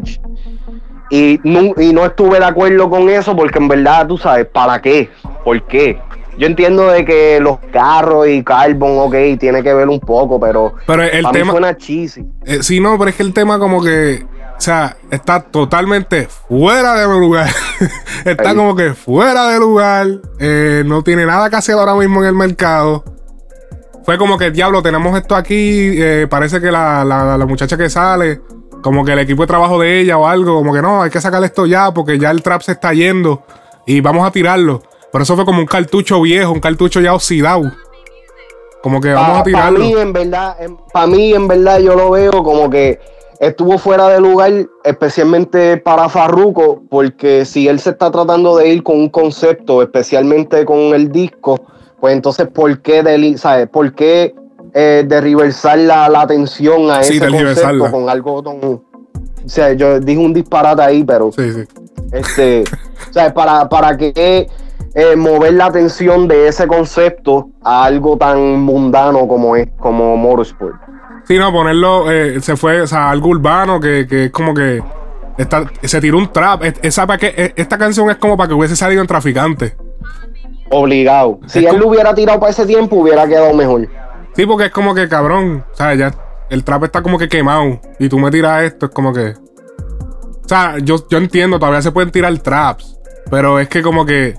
Y no, y no estuve de acuerdo con eso porque en verdad, tú sabes, ¿para qué? ¿Por qué? yo entiendo de que los carros y carbon, ok, tiene que ver un poco, pero, Pero el para mí tema- suena cheesy. Eh, sí, no, pero es que el tema como que, o sea, está totalmente fuera de lugar. está Ahí. como que fuera de lugar. eh, no tiene nada que hacer ahora mismo en el mercado. Fue como que, diablo, tenemos esto aquí. eh, parece que la, la- la muchacha que sale, como que el equipo de trabajo de ella o algo, como que no, hay que sacar esto ya porque ya el trap se está yendo y vamos a tirarlo. Pero eso fue como un cartucho viejo, un cartucho ya oxidado. Como que vamos a Para tirarlo. mí, en verdad, para mí, en verdad, yo lo veo como que estuvo fuera de lugar, especialmente para Farruko, porque si él se está tratando de ir con un concepto, especialmente con el disco, pues entonces, ¿por qué, deli- ¿sabes? ¿Por qué eh, derriversar la, la atención a Sí, ese concepto con algo tan... O sea, yo dije un disparate ahí, pero... Sí, sí. Este, o sea, para, para que eh, mover la atención de ese concepto a algo tan mundano como es como Motorsport. Sí, no, ponerlo, eh, se fue, o sea, algo urbano que, que es como que está- se tiró un trap. Es- Esa que, eh, esta canción es como para que hubiese salido en Traficante. Obligado. Si Es él lo hubiera tirado para ese tiempo, hubiera quedado mejor. Sí, porque es como que cabrón, o sea, ya el trap está como que quemado y tú me tiras esto, es como que... O sea, yo, yo entiendo, todavía se pueden tirar traps, pero es que como que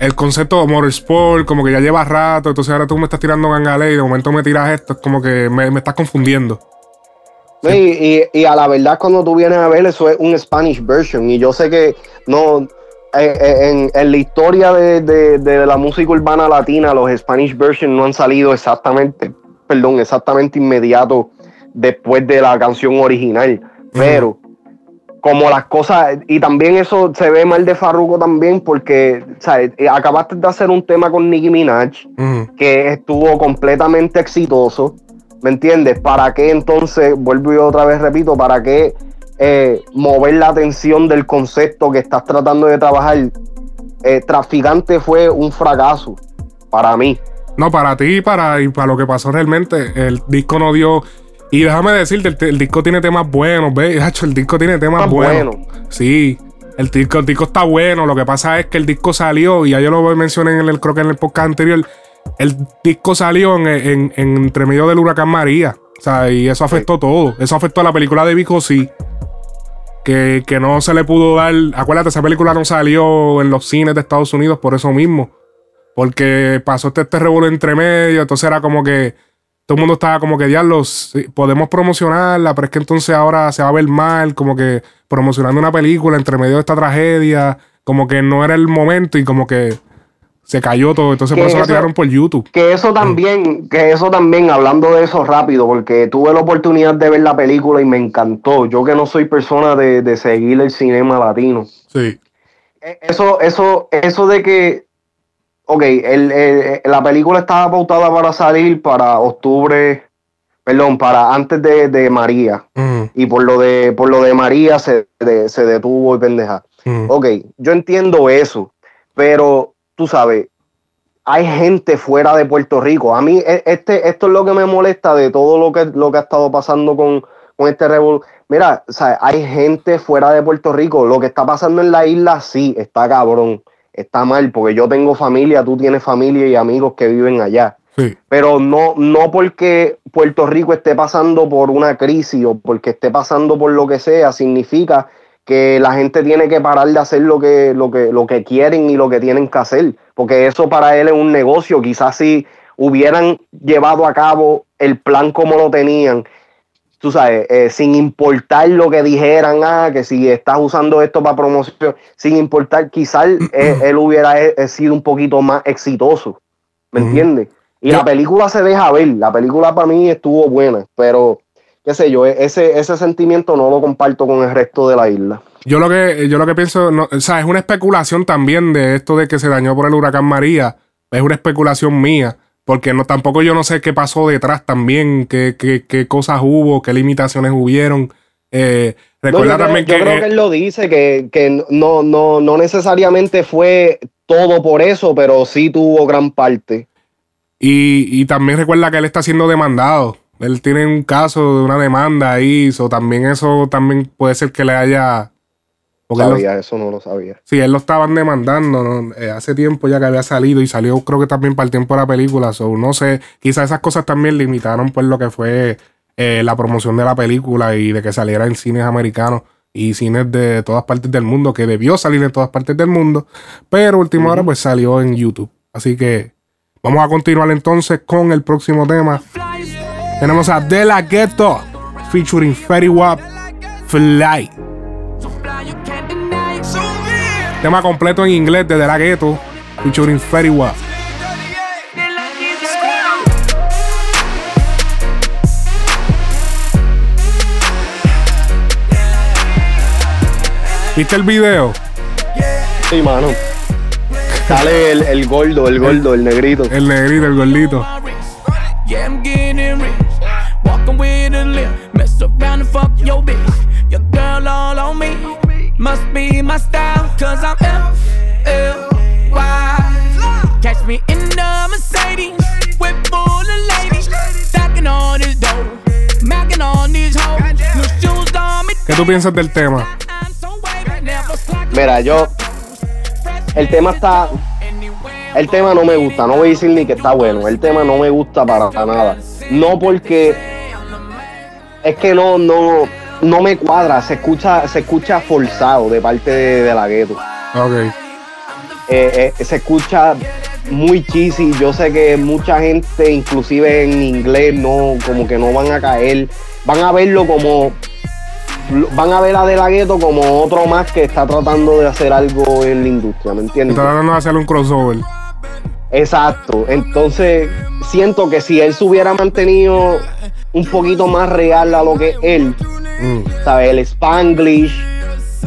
el concepto de motorsport, como que ya lleva rato, entonces ahora tú me estás tirando gangale y de momento me tiras esto, es como que me, me estás confundiendo. Y, y- y a la verdad, cuando tú vienes a ver, eso es un Spanish version. Y yo sé que no. Eh, eh, en, en la historia de, de- de la música urbana latina, los Spanish version no han salido exactamente, perdón, exactamente inmediato después de la canción original. Pero como las cosas, y también eso se ve mal de Farruko también, porque ¿sabes? Eh, acabaste de hacer un tema con Nicki Minaj que estuvo completamente exitoso, ¿me entiendes? ¿Para qué entonces, vuelvo y otra vez repito, para qué eh, mover la atención del concepto que estás tratando de trabajar? Eh, Traficante fue un fracaso para mí. No, para ti y para, y para lo que pasó realmente, el disco no dio. Y déjame decirte, el, el disco tiene temas buenos, ¿ves? Hacho, el disco tiene temas buenos. Sí, el disco, el disco está bueno. Lo que pasa es que el disco salió, y ya yo lo mencioné en el, creo que en el podcast anterior. El disco salió en, en- en entre medio del huracán María. O sea, y eso afectó todo. Eso afectó a la película de Vico, sí. Que, que no se le pudo dar. Acuérdate, esa película no salió en los cines de Estados Unidos por eso mismo. Porque pasó este, este revuelo entre medio. Entonces era como que todo el mundo estaba como que diablos, podemos promocionarla, pero es que entonces ahora se va a ver mal, como que promocionando una película entre medio de esta tragedia, como que no era el momento y como que se cayó todo. Entonces por Que eso la eso- tiraron por YouTube. Que eso también, que eso también, hablando de eso rápido, porque tuve la oportunidad de ver la película y me encantó. Yo que no soy persona de, de seguir el cinema latino. Sí. Eh, Eso, eso, eso de que, ok, el, el- la película estaba pautada para salir para octubre, perdón, para antes de, de María. Ujú, Y por lo de, por lo de María se, de- se detuvo y pendeja. ujú. Ok, yo entiendo eso, pero tú sabes, hay gente fuera de Puerto Rico. A mí e- este, esto es lo que me molesta de todo lo que, lo que ha estado pasando con, con este revol. Mira, o sea, hay gente fuera de Puerto Rico. Lo que está pasando en la isla sí está cabrón, está mal, porque yo tengo familia, tú tienes familia y amigos que viven allá Sí. pero no, no porque Puerto Rico esté pasando por una crisis o porque esté pasando por lo que sea, significa que la gente tiene que parar de hacer lo que, lo que, lo que quieren y lo que tienen que hacer, porque eso para él es un negocio, quizás si hubieran llevado a cabo el plan como lo tenían, tú sabes, eh, sin importar lo que dijeran, ah, que si estás usando esto para promoción, sin importar, quizás eh, él hubiera eh, sido un poquito más exitoso, ¿me entiendes? Y la película se deja ver, la película para mí estuvo buena, pero qué sé yo, e- ese, ese sentimiento no lo comparto con el resto de la isla. Yo lo que, yo lo que pienso, no, o sea, es una especulación también de esto de que se dañó por el huracán María. Es una especulación mía. Porque no, tampoco yo no sé qué pasó detrás también, qué, qué, qué cosas hubo, qué limitaciones hubieron. Eh, No, recuerda yo creo, también yo que, creo eh, que él lo dice, que, que no, no, no necesariamente fue todo por eso, pero sí tuvo gran parte. Y, y también recuerda que él está siendo demandado. Él tiene un caso de una demanda ahí. So también eso también puede ser que le haya Porque él lo- Sabía, eso no lo sabía. Sí, él lo estaban demandando ¿no? Eh, hace tiempo ya que había salido y salió creo que también para el tiempo de la película. So, no sé, quizás esas cosas también limitaron pues lo que fue eh, la promoción de la película y de que saliera en cines americanos y cines de todas partes del mundo, que debió salir en todas partes del mundo, pero última hora pues salió en YouTube. Así que vamos a continuar entonces con el próximo tema. Tenemos a De La Ghetto featuring Fetty Wap Fly. Tema completo en inglés de De La Ghetto featuring Fetty Wap. ¿Viste el video? Sí, mano. Sale el, el gordo, el gordo, el negrito. El negrito, el gordito. Fuck your bitch. Your girl all on me. Must be my style, cause I'm F-L-Y. Catch me in the Mercedes. Whip full of ladies. Stacking all this dough. Macking on these hoes. New shoes on me. ¿Qué tú piensas del tema? Mira, yo. El tema está. El tema no me gusta, no voy a decir ni que está bueno. El tema no me gusta para nada. No porque. Es que no, no, no me cuadra. Se escucha, se escucha forzado de parte de, de la gueto. Ok. Eh, eh, se escucha muy cheesy. Yo sé que mucha gente, inclusive en inglés, no, como que no van a caer. Van a verlo como. Van a ver a De La Ghetto como otro más que está tratando de hacer algo en la industria, ¿me entiendes? Está tratando de hacer un crossover. Exacto. Entonces, siento que si él se hubiera mantenido un poquito más real a lo que es él, Mm. ¿sabes? El Spanglish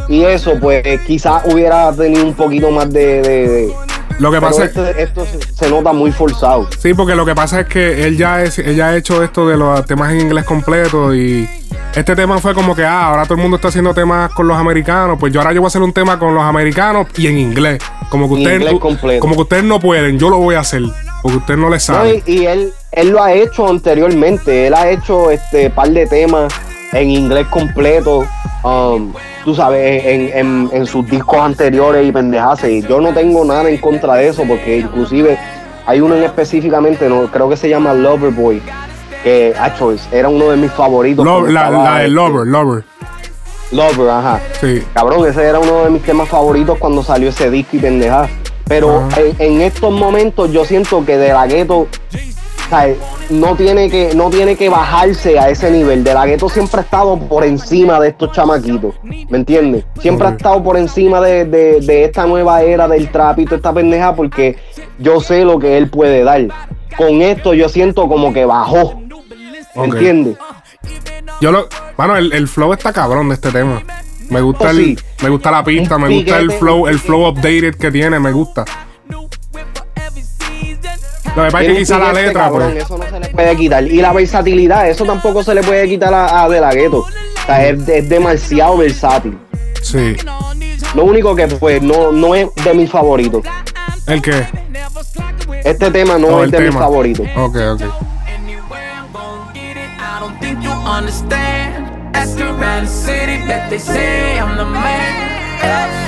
y eso, pues quizás hubiera tenido un poquito más de. de- de- Lo que Pero pasa esto, esto se, se nota muy forzado. Sí, porque lo que pasa es que él ya, es, él ya ha hecho esto de los temas en inglés completo y este tema fue como que, ah, ahora todo el mundo está haciendo temas con los americanos, pues yo ahora yo voy a hacer un tema con los americanos y en inglés. Como que ustedes, como que ustedes no pueden, yo lo voy a hacer, porque ustedes no les No, saben. y, y él, él lo ha hecho anteriormente. Él ha hecho este par de temas en inglés completo. um, tú sabes, en, en- en sus discos anteriores y pendejas. Y yo no tengo nada en contra de eso, porque inclusive hay uno en específicamente, no, creo que se llama Loverboy. Que, acho, es- era uno de mis favoritos. La, la de este, Lover, Lover. Lover, ajá. Sí. Cabrón, ese era uno de mis temas favoritos cuando salió ese disco y pendeja. Pero en, en estos momentos yo siento que De La Ghetto ¿sabes? no tiene que no tiene que bajarse a ese nivel. De La Ghetto siempre ha estado por encima de estos chamaquitos. ¿Me entiendes? Siempre ha estado por encima de, de- de esta nueva era del trapito, esta pendeja, porque yo sé lo que él puede dar. Con esto yo siento como que bajó. ¿Me Ok. entiendes? Yo lo, bueno, el, el flow está cabrón de este tema. Me gusta Oh, el, sí. me gusta la pista, me gusta el flow, el flow updated que tiene, me gusta. Lo que pasa es que quizá la letra, cabrón, pues. Eso no se le puede quitar. Y la versatilidad, eso tampoco se le puede quitar a, a De La Ghetto. O sea, es, es demasiado versátil. Sí. Lo único que pues no, no es de mis favoritos. ¿El qué? Este tema no Oh, es de mis favoritos. Ok, ok. I don't think you understand. Ask around the city that they say I'm the man.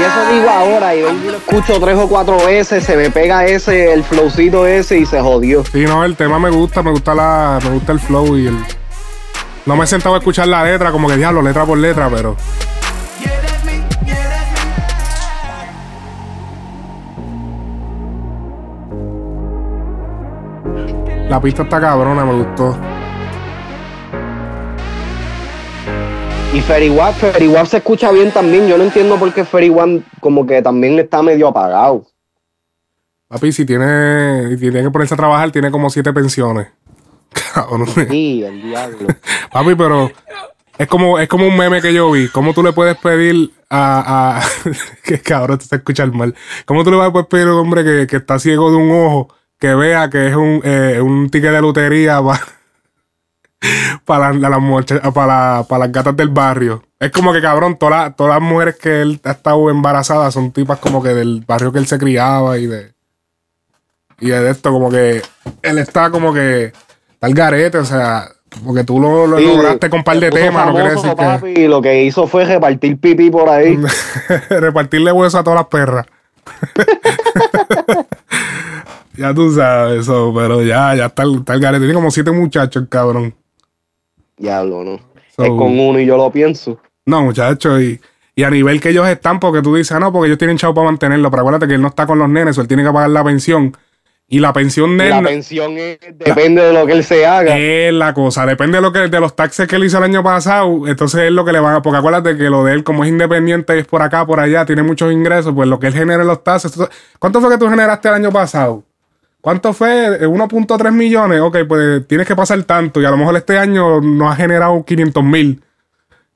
Y. Eso digo ahora, y lo escucho tres o cuatro veces, se me pega ese, el flowcito ese y se jodió. Sí, no, el tema me gusta, me gusta la, me gusta el flow y el. No me he sentado a escuchar la letra, como que diablo, letra por letra, pero. La pista está cabrona, me gustó. Y Ferry Wap, Ferry Wap se escucha bien también. Yo no entiendo por qué Ferry Wap como que también está medio apagado. Papi, si tiene, tiene que ponerse a trabajar, tiene como siete pensiones. Cabrón. Sí, el diablo. Papi, pero es como, es como un meme que yo vi. ¿Cómo tú le puedes pedir a. a que cabrón, te está escuchando mal. ¿Cómo tú le vas a pedir a un hombre que, que está ciego de un ojo que vea que es un, eh, un ticket de lotería para, la- las mucha- para, para las gatas del barrio? Es como que, cabrón, todas las- todas las mujeres que él ha estado embarazadas son tipas como que del barrio que él se criaba y de. Y de esto, como que él está como que. Está al garete, o sea, Porque tú lo, lo Sí, lograste con un par de temas, no quiere decir que. papi, lo que hizo fue repartir pipí por ahí. Repartirle hueso a todas las perras. ya tú sabes eso, pero ya, ya está, el- está el garete. Tiene como siete muchachos, cabrón. Diablo, no. So- es con uno y yo lo pienso. No, muchachos, y, y a nivel que ellos están, porque tú dices, ah, no, porque ellos tienen chavo para mantenerlo, pero acuérdate que él no está con los nenes, o él tiene que pagar la pensión. Y la pensión de él la pensión es- depende de lo que él se haga. es la cosa, depende de lo que de los taxes que él hizo el año pasado, entonces es lo que le van a, porque acuérdate que lo de él como es independiente es por acá, por allá, tiene muchos ingresos, pues lo que él genera en los taxes. ¿Cuánto fue que tú generaste el año pasado? ¿Cuánto fue? Eh, 1.3 millones. Ok, pues tienes que pasar tanto y a lo mejor este año no ha generado 500 mil.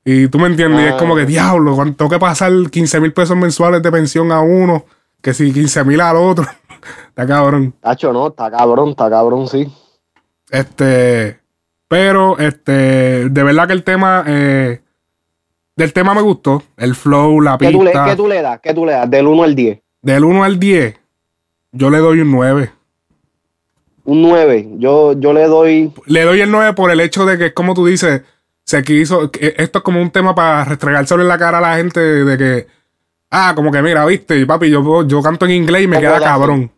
Y tú me entiendes, y es Ah. como que diablo, ¿cuánto tengo que pasar 15 mil pesos mensuales de pensión a uno? Que si 15 mil al otro. Está cabrón. Tacho, no, está cabrón, está cabrón, sí. Este, pero, este, de verdad que el tema, eh, del tema me gustó. El flow, la ¿Qué tú, le, pista. ¿Qué tú le das? ¿Qué tú le das? Del 1 al 10. Del 1 al 10, yo le doy un 9. Un 9. Yo, yo le doy. Le doy el 9 por el hecho de que, como tú dices, se quiso, esto es como un tema para restregárselo en la cara a la gente de que, ah, como que mira, viste, papi, yo, yo canto en inglés y me queda cabrón.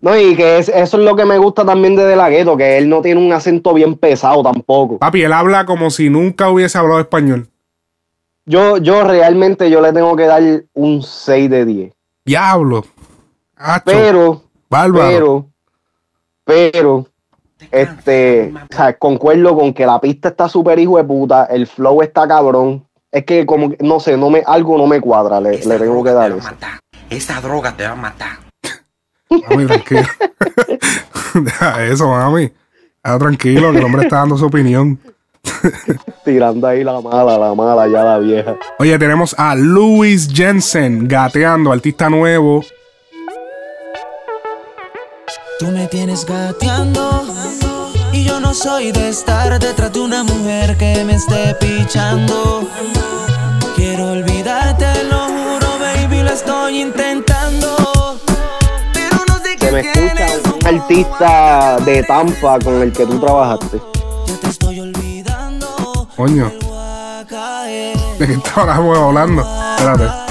No, y que es- eso es lo que me gusta también de De La Ghetto, que él no tiene un acento bien pesado tampoco. Papi, él habla como si nunca hubiese hablado español. Yo, yo realmente yo le tengo que dar un 6 de 10. Diablo. Pero, bárbaro. pero, pero, este, o sea, concuerdo con que la pista está súper hijo de puta, el flow está cabrón. Es que como, que, no sé, no me, algo no me cuadra, le, le tengo que dar eso. Esa droga te va a matar. Mami, tranquilo. Deja eso, mami. Ah, tranquilo, que el hombre está dando su opinión. Tirando ahí la mala, la mala, ya la vieja. Oye, tenemos a Louis Jensen gateando, artista nuevo. Tú me tienes gateando y yo no soy de estar detrás de una mujer que me esté pichando. Quiero olvidarte, lo juro, baby, lo estoy intentando. Pero no sé Se me escucha un artista de Tampa con el que tú trabajaste. Coño. ¿De qué estábamos hablando? Espérate.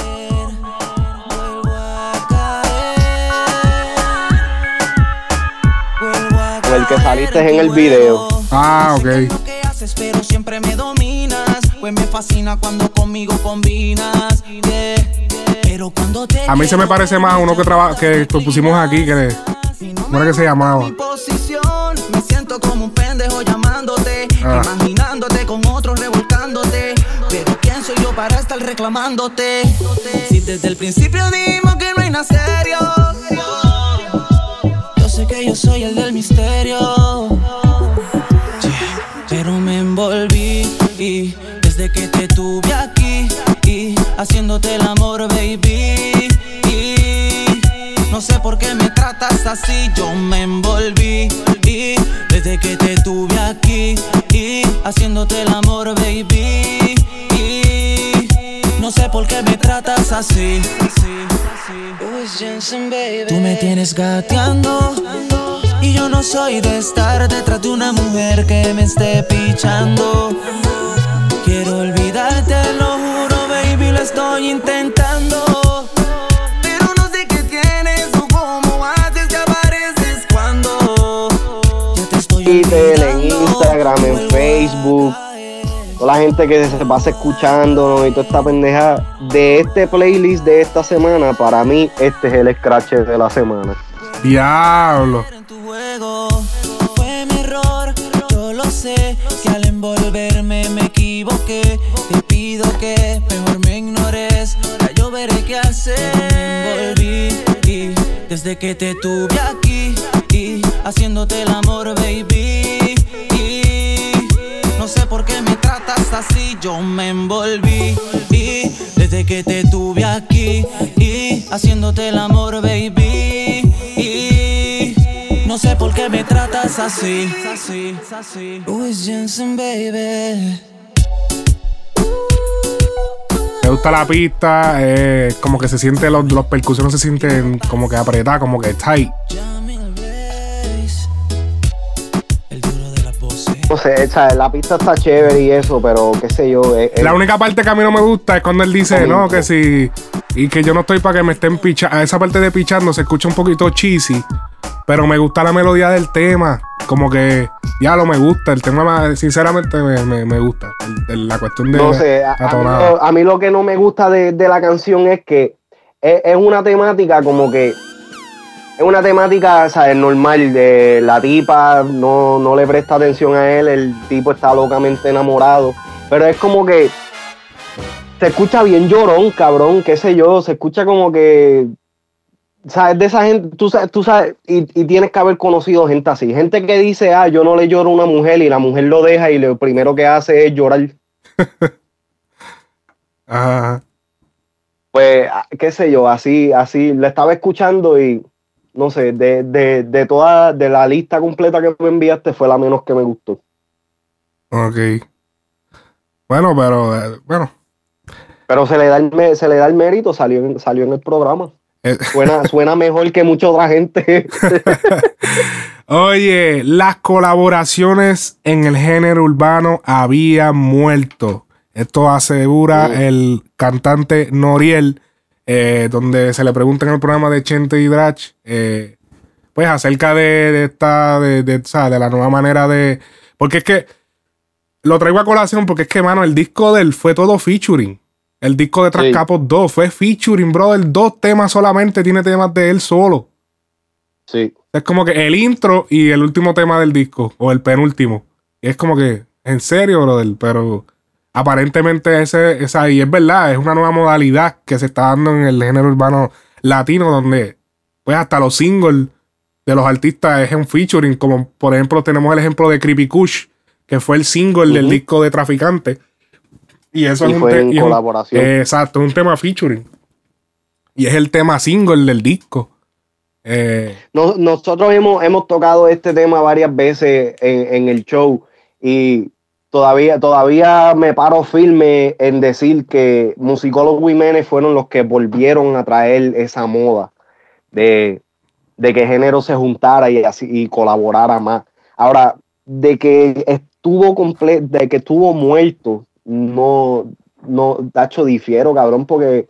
El que saliste en el video. Ah, ok. pero siempre me dominas. Pues me fascina cuando conmigo combinas. Pero cuando te A mí se me parece más a uno que, traba- que pusimos aquí, que ¿cómo era que se llamaba? posición, me siento como un pendejo llamándote, Ah. imaginándote con otros revolcándote. Pero ¿quién soy yo para estar reclamándote? Si desde el principio dimos que no hay nada serio. Que yo soy el del misterio. Yeah, Pero me envolví y desde que te tuve aquí y haciéndote el amor, baby. Y no sé por qué me tratas así, yo me envolví y desde que te tuve aquí y haciéndote el amor, baby. Y no sé por qué me tratas así. Tú me tienes gateando y yo no soy de estar detrás de una mujer que me esté pichando. Quiero olvidarte, lo juro, baby, lo estoy intentando. Pero no sé qué tienes o cómo haces que apareces cuando Twitter, en Instagram, en Facebook. Toda la gente que se pasa escuchándonos y toda esta pendeja. De este playlist de esta semana, para mí, este es el scratch de la semana. Diablo. fue mi error. Yo lo sé, que al envolverme me equivoqué. Te pido que mejor me ignores. Ya yo veré qué hacer. Me envolví y desde que te tuve aquí y haciéndote el amor, baby. Y no sé por qué así. Yo me envolví y desde que te tuve aquí y haciéndote el amor, baby. Y no sé por qué me tratas así. Louis Jensen, baby. Me gusta la pista, eh, como que se siente, los, los percusiones se sienten como que apretadas, como que tight. No sé, o sea, la pista está chévere y eso, pero qué sé yo. eh, eh, La única parte que a mí no me gusta es cuando él dice, no, que si. Y que yo no estoy para que me estén pichando. Esa parte de pichando se escucha un poquito cheesy. Pero me gusta la melodía del tema. Como que ya lo me gusta. El tema, más- sinceramente, me, me- me gusta. La cuestión de. No sé, a, mí lo, a mí lo que no me gusta de, de la canción es que es, es una temática como que es una temática, ¿sabes? Normal, de la tipa no, no le presta atención a él, el tipo está locamente enamorado, pero es como que se escucha bien llorón, cabrón, qué sé yo, se escucha como que, ¿sabes? De esa gente, tú sabes, tú sabes y, y tienes que haber conocido gente así, gente que dice, ah, yo no le lloro a una mujer y la mujer lo deja y lo primero que hace es llorar. Ajá. Pues, qué sé yo, así, así, la estaba escuchando y no sé, de, de, de toda, de la lista completa que me enviaste fue la menos que me gustó. Ok. Bueno, pero. eh, bueno. Pero se le da el, se le da el mérito, salió en, salió en el programa. Eh, Suena, suena mejor que mucha otra gente. Oye, las colaboraciones en el género urbano habían muerto. Esto asegura el cantante Noriel, eh, donde se le pregunta en el programa de Chente y Drach, eh, pues acerca de, de esta, de, de, sea, de la nueva manera de... Porque es que lo traigo a colación porque es que, mano, el disco de él fue todo featuring. El disco de Trascapos 2 fue featuring, brother. Dos temas solamente tiene temas de él solo. Sí. Es como que el intro y el último tema del disco, o el penúltimo. Y es como que, en serio, brother, pero aparentemente ese, esa, y es verdad, es una nueva modalidad que se está dando en el género urbano latino, donde pues hasta los singles de los artistas es un featuring, como por ejemplo tenemos el ejemplo de Creepy Kush, que fue el single del disco de Traficante. Y eso Y es un fue te- en y es un- colaboración. eh, exacto, un tema featuring. Y es el tema single del disco. Eh, No- nosotros hemos, hemos tocado este tema varias veces en, en el show y todavía, todavía me paro firme en decir que Musicólogos Jiménez fueron los que volvieron a traer esa moda de, de que género se juntara y así y colaborara más. Ahora, de que estuvo completo, de que estuvo muerto, no, no, Tacho, difiero, cabrón, porque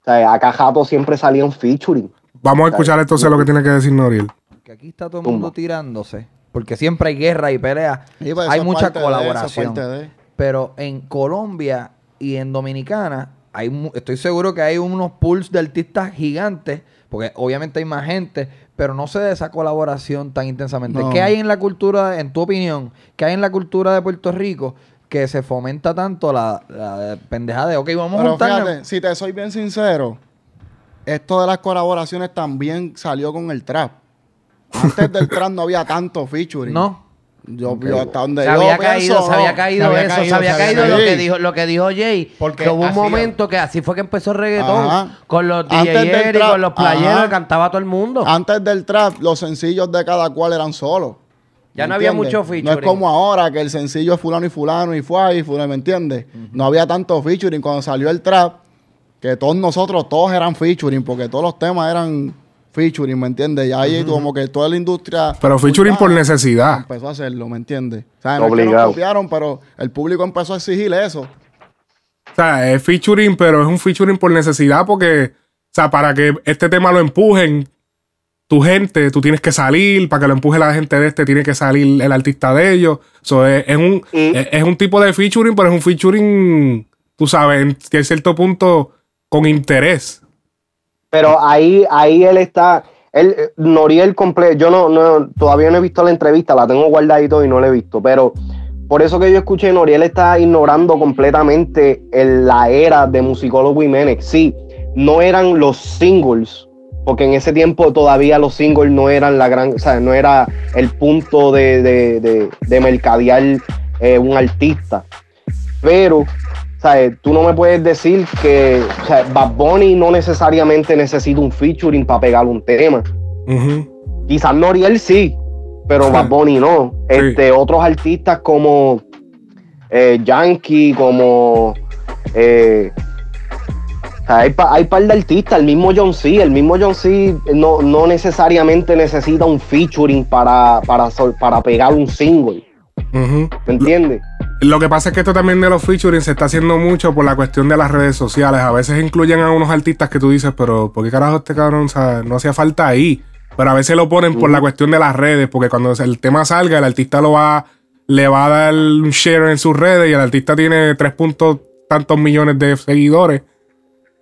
o sea, acá jato siempre salían featuring. Vamos a escuchar entonces lo que tiene que decir Noriel. Que aquí está todo el mundo tirándose. Porque siempre hay guerra y pelea. Pues, hay mucha colaboración. de. Pero en Colombia y en Dominicana, hay, estoy seguro que hay unos pools de artistas gigantes. Porque obviamente hay más gente. Pero no sé de esa colaboración tan intensamente. No. ¿Qué hay en la cultura, en tu opinión, qué hay en la cultura de Puerto Rico que se fomenta tanto la, la pendejada de, ok, vamos a juntarnos? fíjate, si te soy bien sincero, esto de las colaboraciones también salió con el trap. Antes del trap no había tanto featuring. No. Yo, yo hasta donde Se yo había pienso, caído, se había caído eso, se había caído lo que dijo, lo que dijo Jay. Porque que hubo un momento que así fue que empezó el reggaetón. Ajá. Con los Antes del DJ y con los playeros, ajá. cantaba todo el mundo. Antes del trap, los sencillos de cada cual eran solos. Ya ¿Me no había mucho No es featuring. como ahora que el sencillo es fulano y fulano y fue ahí, fulano, ¿me entiendes? No había tanto featuring. Cuando salió el trap, que todos nosotros, todos eran featuring, porque todos los temas eran featuring, ¿me entiendes? Y ahí como que toda la industria... Pero featuring por necesidad. Empezó a hacerlo, ¿me entiendes? O sea, no que Obligado. copiaron, pero el público empezó a exigirle eso. O sea, es featuring, pero es un featuring por necesidad porque, o sea, para que este tema lo empujen, tu gente, tú tienes que salir, para que lo empuje la gente de este, tiene que salir el artista de ellos. So, es, es un, es, es un tipo de featuring, pero es un featuring, tú sabes, en en cierto punto con interés. Pero ahí, ahí él está, él, Noriel completo, yo no, no, todavía no he visto la entrevista, la tengo guardadito y no la he visto, pero por eso que yo escuché, Noriel está ignorando completamente la era de Musicólogo Jiménez. Sí, no eran los singles, porque en ese tiempo todavía los singles no eran la gran, o sea, no era el punto de, de, de, de mercadear eh, un artista. Pero, ¿sabes? Tú no me puedes decir que o sea, Bad Bunny no necesariamente necesita un featuring para pegar un tema. Quizás Noriel sí, pero Bad Bunny no. Este, otros artistas como eh, Yankee, como eh, o sea, hay, pa- hay par de artistas, el mismo John C. El mismo John C. no, no necesariamente necesita un featuring para, para, para pegar un single. Ujú. ¿Me entiendes? Lo que pasa es que esto también de los featuring se está haciendo mucho por la cuestión de las redes sociales. A veces incluyen a unos artistas que tú dices, pero ¿por qué carajo este cabrón o sea, no hacía falta ahí? Pero a veces lo ponen por la cuestión de las redes, porque cuando el tema salga, el artista lo va, le va a dar un share en sus redes y el artista tiene tres puntos tantos millones de seguidores.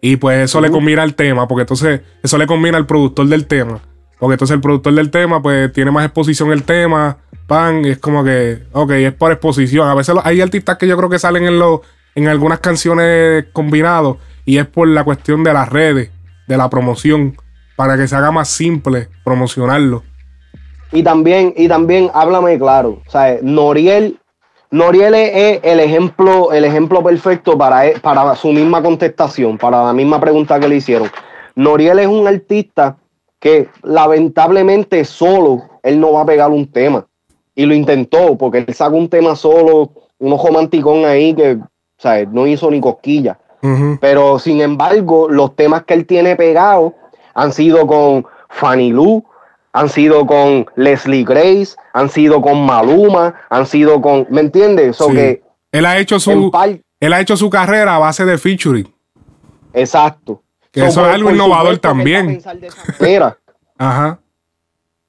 Y pues eso le combina al tema, porque entonces eso le combina al productor del tema. Porque entonces el productor del tema, pues tiene más exposición el tema, pan, y es como que, ok, es por exposición. A veces hay artistas que yo creo que salen en, los en algunas canciones combinados y es por la cuestión de las redes, de la promoción, para que se haga más simple promocionarlo. Y también, y también, háblame claro. O sea, Noriel, Noriel es, es el ejemplo, el ejemplo perfecto para, e- para su misma contestación, para la misma pregunta que le hicieron. Noriel es un artista que lamentablemente solo él no va a pegar un tema. Y lo intentó, porque él sacó un tema solo, unos romanticón ahí que, no hizo ni cosquilla. Pero sin embargo, los temas que él tiene pegados han sido con Fanny Lu, han sido con Leslie Grace, han sido con Maluma, han sido con. ¿Me entiendes? So Sí. que, Él ha hecho su, él ha hecho su carrera a base de featuring. exacto. Que eso por- es algo innovador también. manera, Ajá.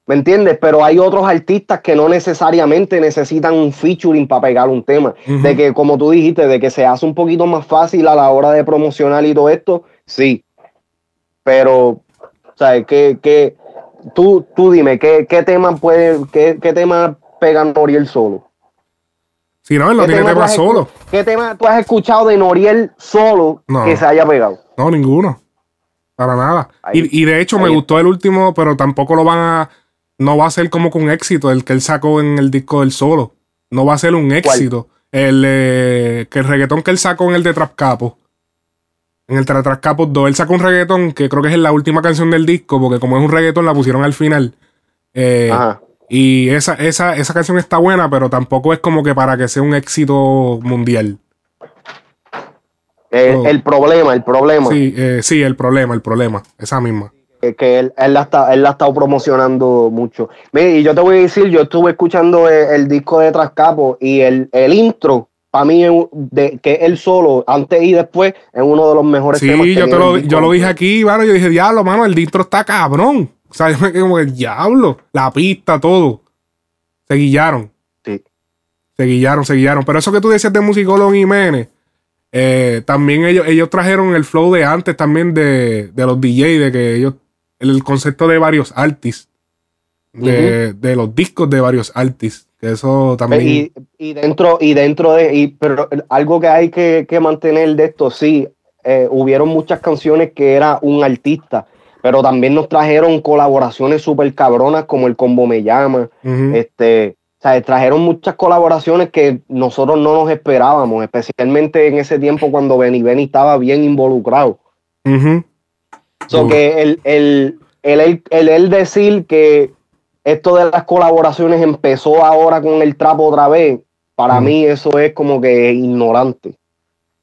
¿Me entiendes? Pero hay otros artistas que no necesariamente necesitan un featuring para pegar un tema. De que, como tú dijiste, de que se hace un poquito más fácil a la hora de promocionar y todo esto, sí. Pero, ¿sabes? Que, que, tú, tú dime, ¿qué, qué tema puede, qué, qué tema pega Noriel solo? Si no, él no ¿Qué tiene tema tema solo. ¿Qué tema tú has escuchado de Noriel solo No. que se haya pegado? No, ninguno. Para nada. Ahí- y, y de hecho me gustó el último, pero tampoco lo van a. No va a ser como con éxito el que él sacó en el disco del solo. No va a ser un éxito. El, eh, que el reggaetón que él sacó en el de Trap Capo. En el de Trap Capo 2. Él sacó un reggaetón que creo que es la última canción del disco, porque como es un reggaetón la pusieron al final. Eh, Ajá. y esa, esa, esa canción está buena, pero tampoco es como que para que sea un éxito mundial. El, Oh. el problema, el problema. Sí, eh, sí, el problema, el problema. Esa misma. que, que él, él, la está, él la ha estado promocionando mucho. Mira, y yo te voy a decir, yo estuve escuchando el, el disco de Trascapo y el, el intro, para mí, de, que él solo, antes y después, es uno de los mejores temas. Sí, que yo, te lo, yo lo dije aquí, mano. Yo dije, diablo, mano, el dintro está cabrón. O sea, yo me quedé como el diablo. La pista, todo. Se guillaron. Sí. Se guillaron, se guillaron. Pero eso que tú decías de Musicólogo Jiménez, eh, también ellos, ellos trajeron el flow de antes también de, de los DJ, de que ellos, el concepto de varios artists. De, de los discos de varios artists. Que eso también. Y, y dentro, y dentro de, y, pero algo que hay que, que mantener de esto, sí, eh, hubieron muchas canciones que era un artista, pero también nos trajeron colaboraciones súper cabronas como el Combo Me Llama, este, o sea, trajeron muchas colaboraciones que nosotros no nos esperábamos, especialmente en ese tiempo cuando Benny Benny estaba bien involucrado. Ujú. So Uf. que el, el, el, el, decir que esto de las colaboraciones empezó ahora con el trapo otra vez, para mí eso es como que ignorante.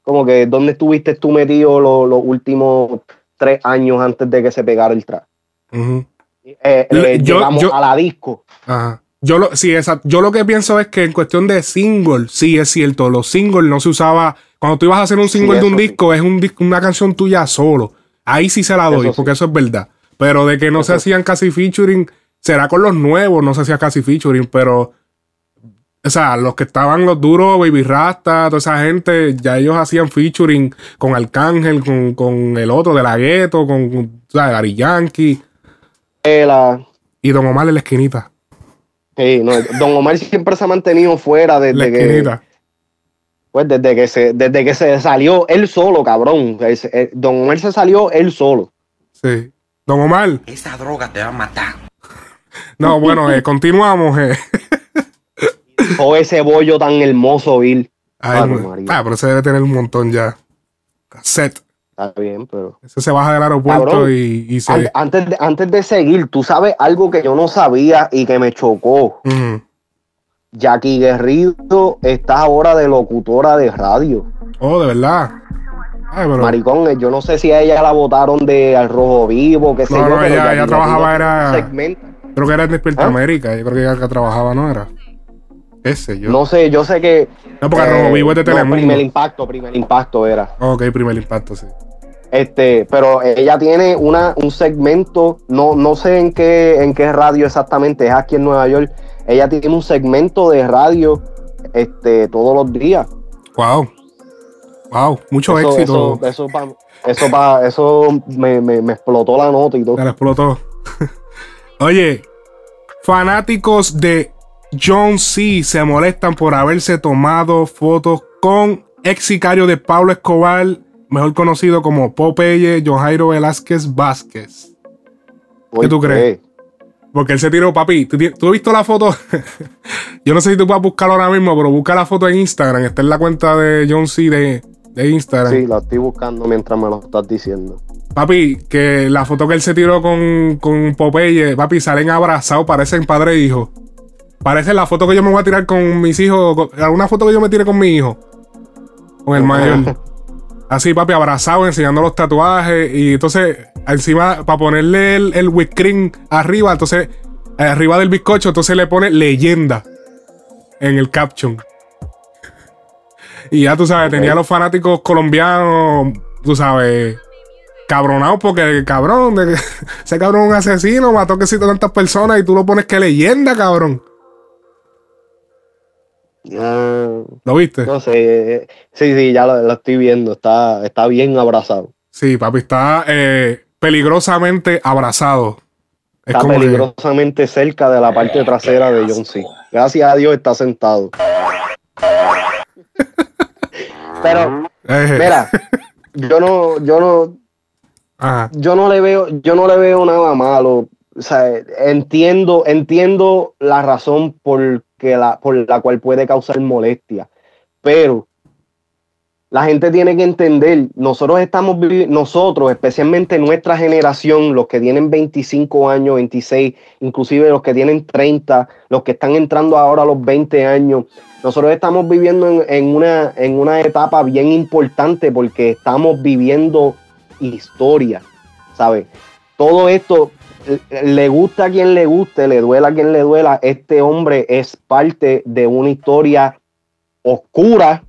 Como que, ¿dónde estuviste tú metido lo- los últimos tres años antes de que se pegara el trap? Ujú. Eh, eh, yo- llegamos yo- a la disco. Ajá. Yo lo, sí, esa- yo lo que pienso es que en cuestión de single, sí es cierto, los singles no se usaba. Cuando tú ibas a hacer un Sí, single de un sí. disco, es un una canción tuya solo. Ahí sí se la doy, Eso porque eso es verdad. Pero de que no se Eso hacían casi featuring, será con los nuevos, no se hacía casi featuring, pero. O sea, los que estaban los duros, Baby Rasta, toda esa gente, ya ellos hacían featuring con Arcángel, con, con el otro de la gueto, con, con o sea, Gary Yankee y Don Omar en la esquinita. Sí, no, Don Omar siempre se ha mantenido fuera La desde que, pues, desde que se, desde que se salió él solo, cabrón. Eh, Don Omar se salió él solo. Sí. Don Omar. Esa droga te va a matar. No, bueno, eh, continuamos. eh. O ese bollo tan hermoso, Bill. Ay, ah, pero ese debe tener un montón ya. Cassette. Está bien, pero. Ese se baja del aeropuerto Cabrón. y, y se. An- Antes de, antes de seguir, tú sabes algo que yo no sabía y que me chocó. Jackie Guerrido está ahora de locutora de radio. Oh, de verdad. Ay, pero. Maricón, eh, yo no sé si a ella la votaron de Al Rojo Vivo, qué sé No, yo. no, pero ella- ella trabajaba, era- segmento. Creo que era en Despierta ¿Ah? América. Yo creo que ella que trabajaba, ¿no era? Ese yo. No sé, yo sé que. eh, No, porque Rojo Vivo es de Telemundo. primer impacto, primer impacto era. Ok, primer impacto, sí. Este, pero ella tiene una, un segmento, no, no sé en qué, en qué radio exactamente, es aquí en Nueva York. Ella tiene un segmento de radio este, todos los días. Wow. Wow, mucho Eso- éxito. Eso, eso, pa- eso, pa- eso me, me- me explotó la nota y todo. Le explotó. Oye, fanáticos de John C. se molestan por haberse tomado fotos con ex sicario de Pablo Escobar, mejor conocido como Popeye John Jairo Velázquez Vázquez. ¿Qué tú crees? Porque él se tiró, papi. ¿Tú, tú has visto la foto? Yo no sé si tú puedes buscarlo ahora mismo, pero busca la foto en Instagram. Está en la cuenta de John C. de, de Instagram. Sí, la estoy buscando mientras me lo estás diciendo. Papi, que la foto que él se tiró con, con Popeye, papi, salen abrazados, parecen padre e hijo. Parece la foto que yo me voy a tirar con mis hijos, alguna foto que yo me tire con mi hijo. Con el mayor. Así, papi, abrazado, enseñando los tatuajes. Y entonces, encima, para ponerle el, el whipped cream arriba, entonces, arriba del bizcocho, entonces le pone leyenda en el caption. Y ya tú sabes, tenía a los fanáticos colombianos, tú sabes, cabronados porque, cabrón, de ese cabrón es un asesino, mató que si tantas personas y tú lo pones que leyenda, cabrón. ¿Lo viste? no sé. Sí, sí, ya lo, lo estoy viendo. Está, está bien abrazado. Sí, papi, está eh, peligrosamente abrazado. Es Está que- peligrosamente cerca de la parte trasera de John C. Gracias a Dios está sentado. Pero, Eh. mira, yo no, yo no, Ajá. yo no le veo, yo no le veo nada malo. O sea, entiendo, entiendo la razón por, que la, por la cual puede causar molestia. Pero la gente tiene que entender, nosotros estamos nosotros, especialmente nuestra generación, los que tienen 25 años, 26, inclusive los que tienen 30, los que están entrando ahora a los 20 años, nosotros estamos viviendo en, en una, en una etapa bien importante porque estamos viviendo historia, ¿sabes? Todo esto le gusta a quien le guste, le duela a quien le duela, este hombre es parte de una historia oscura,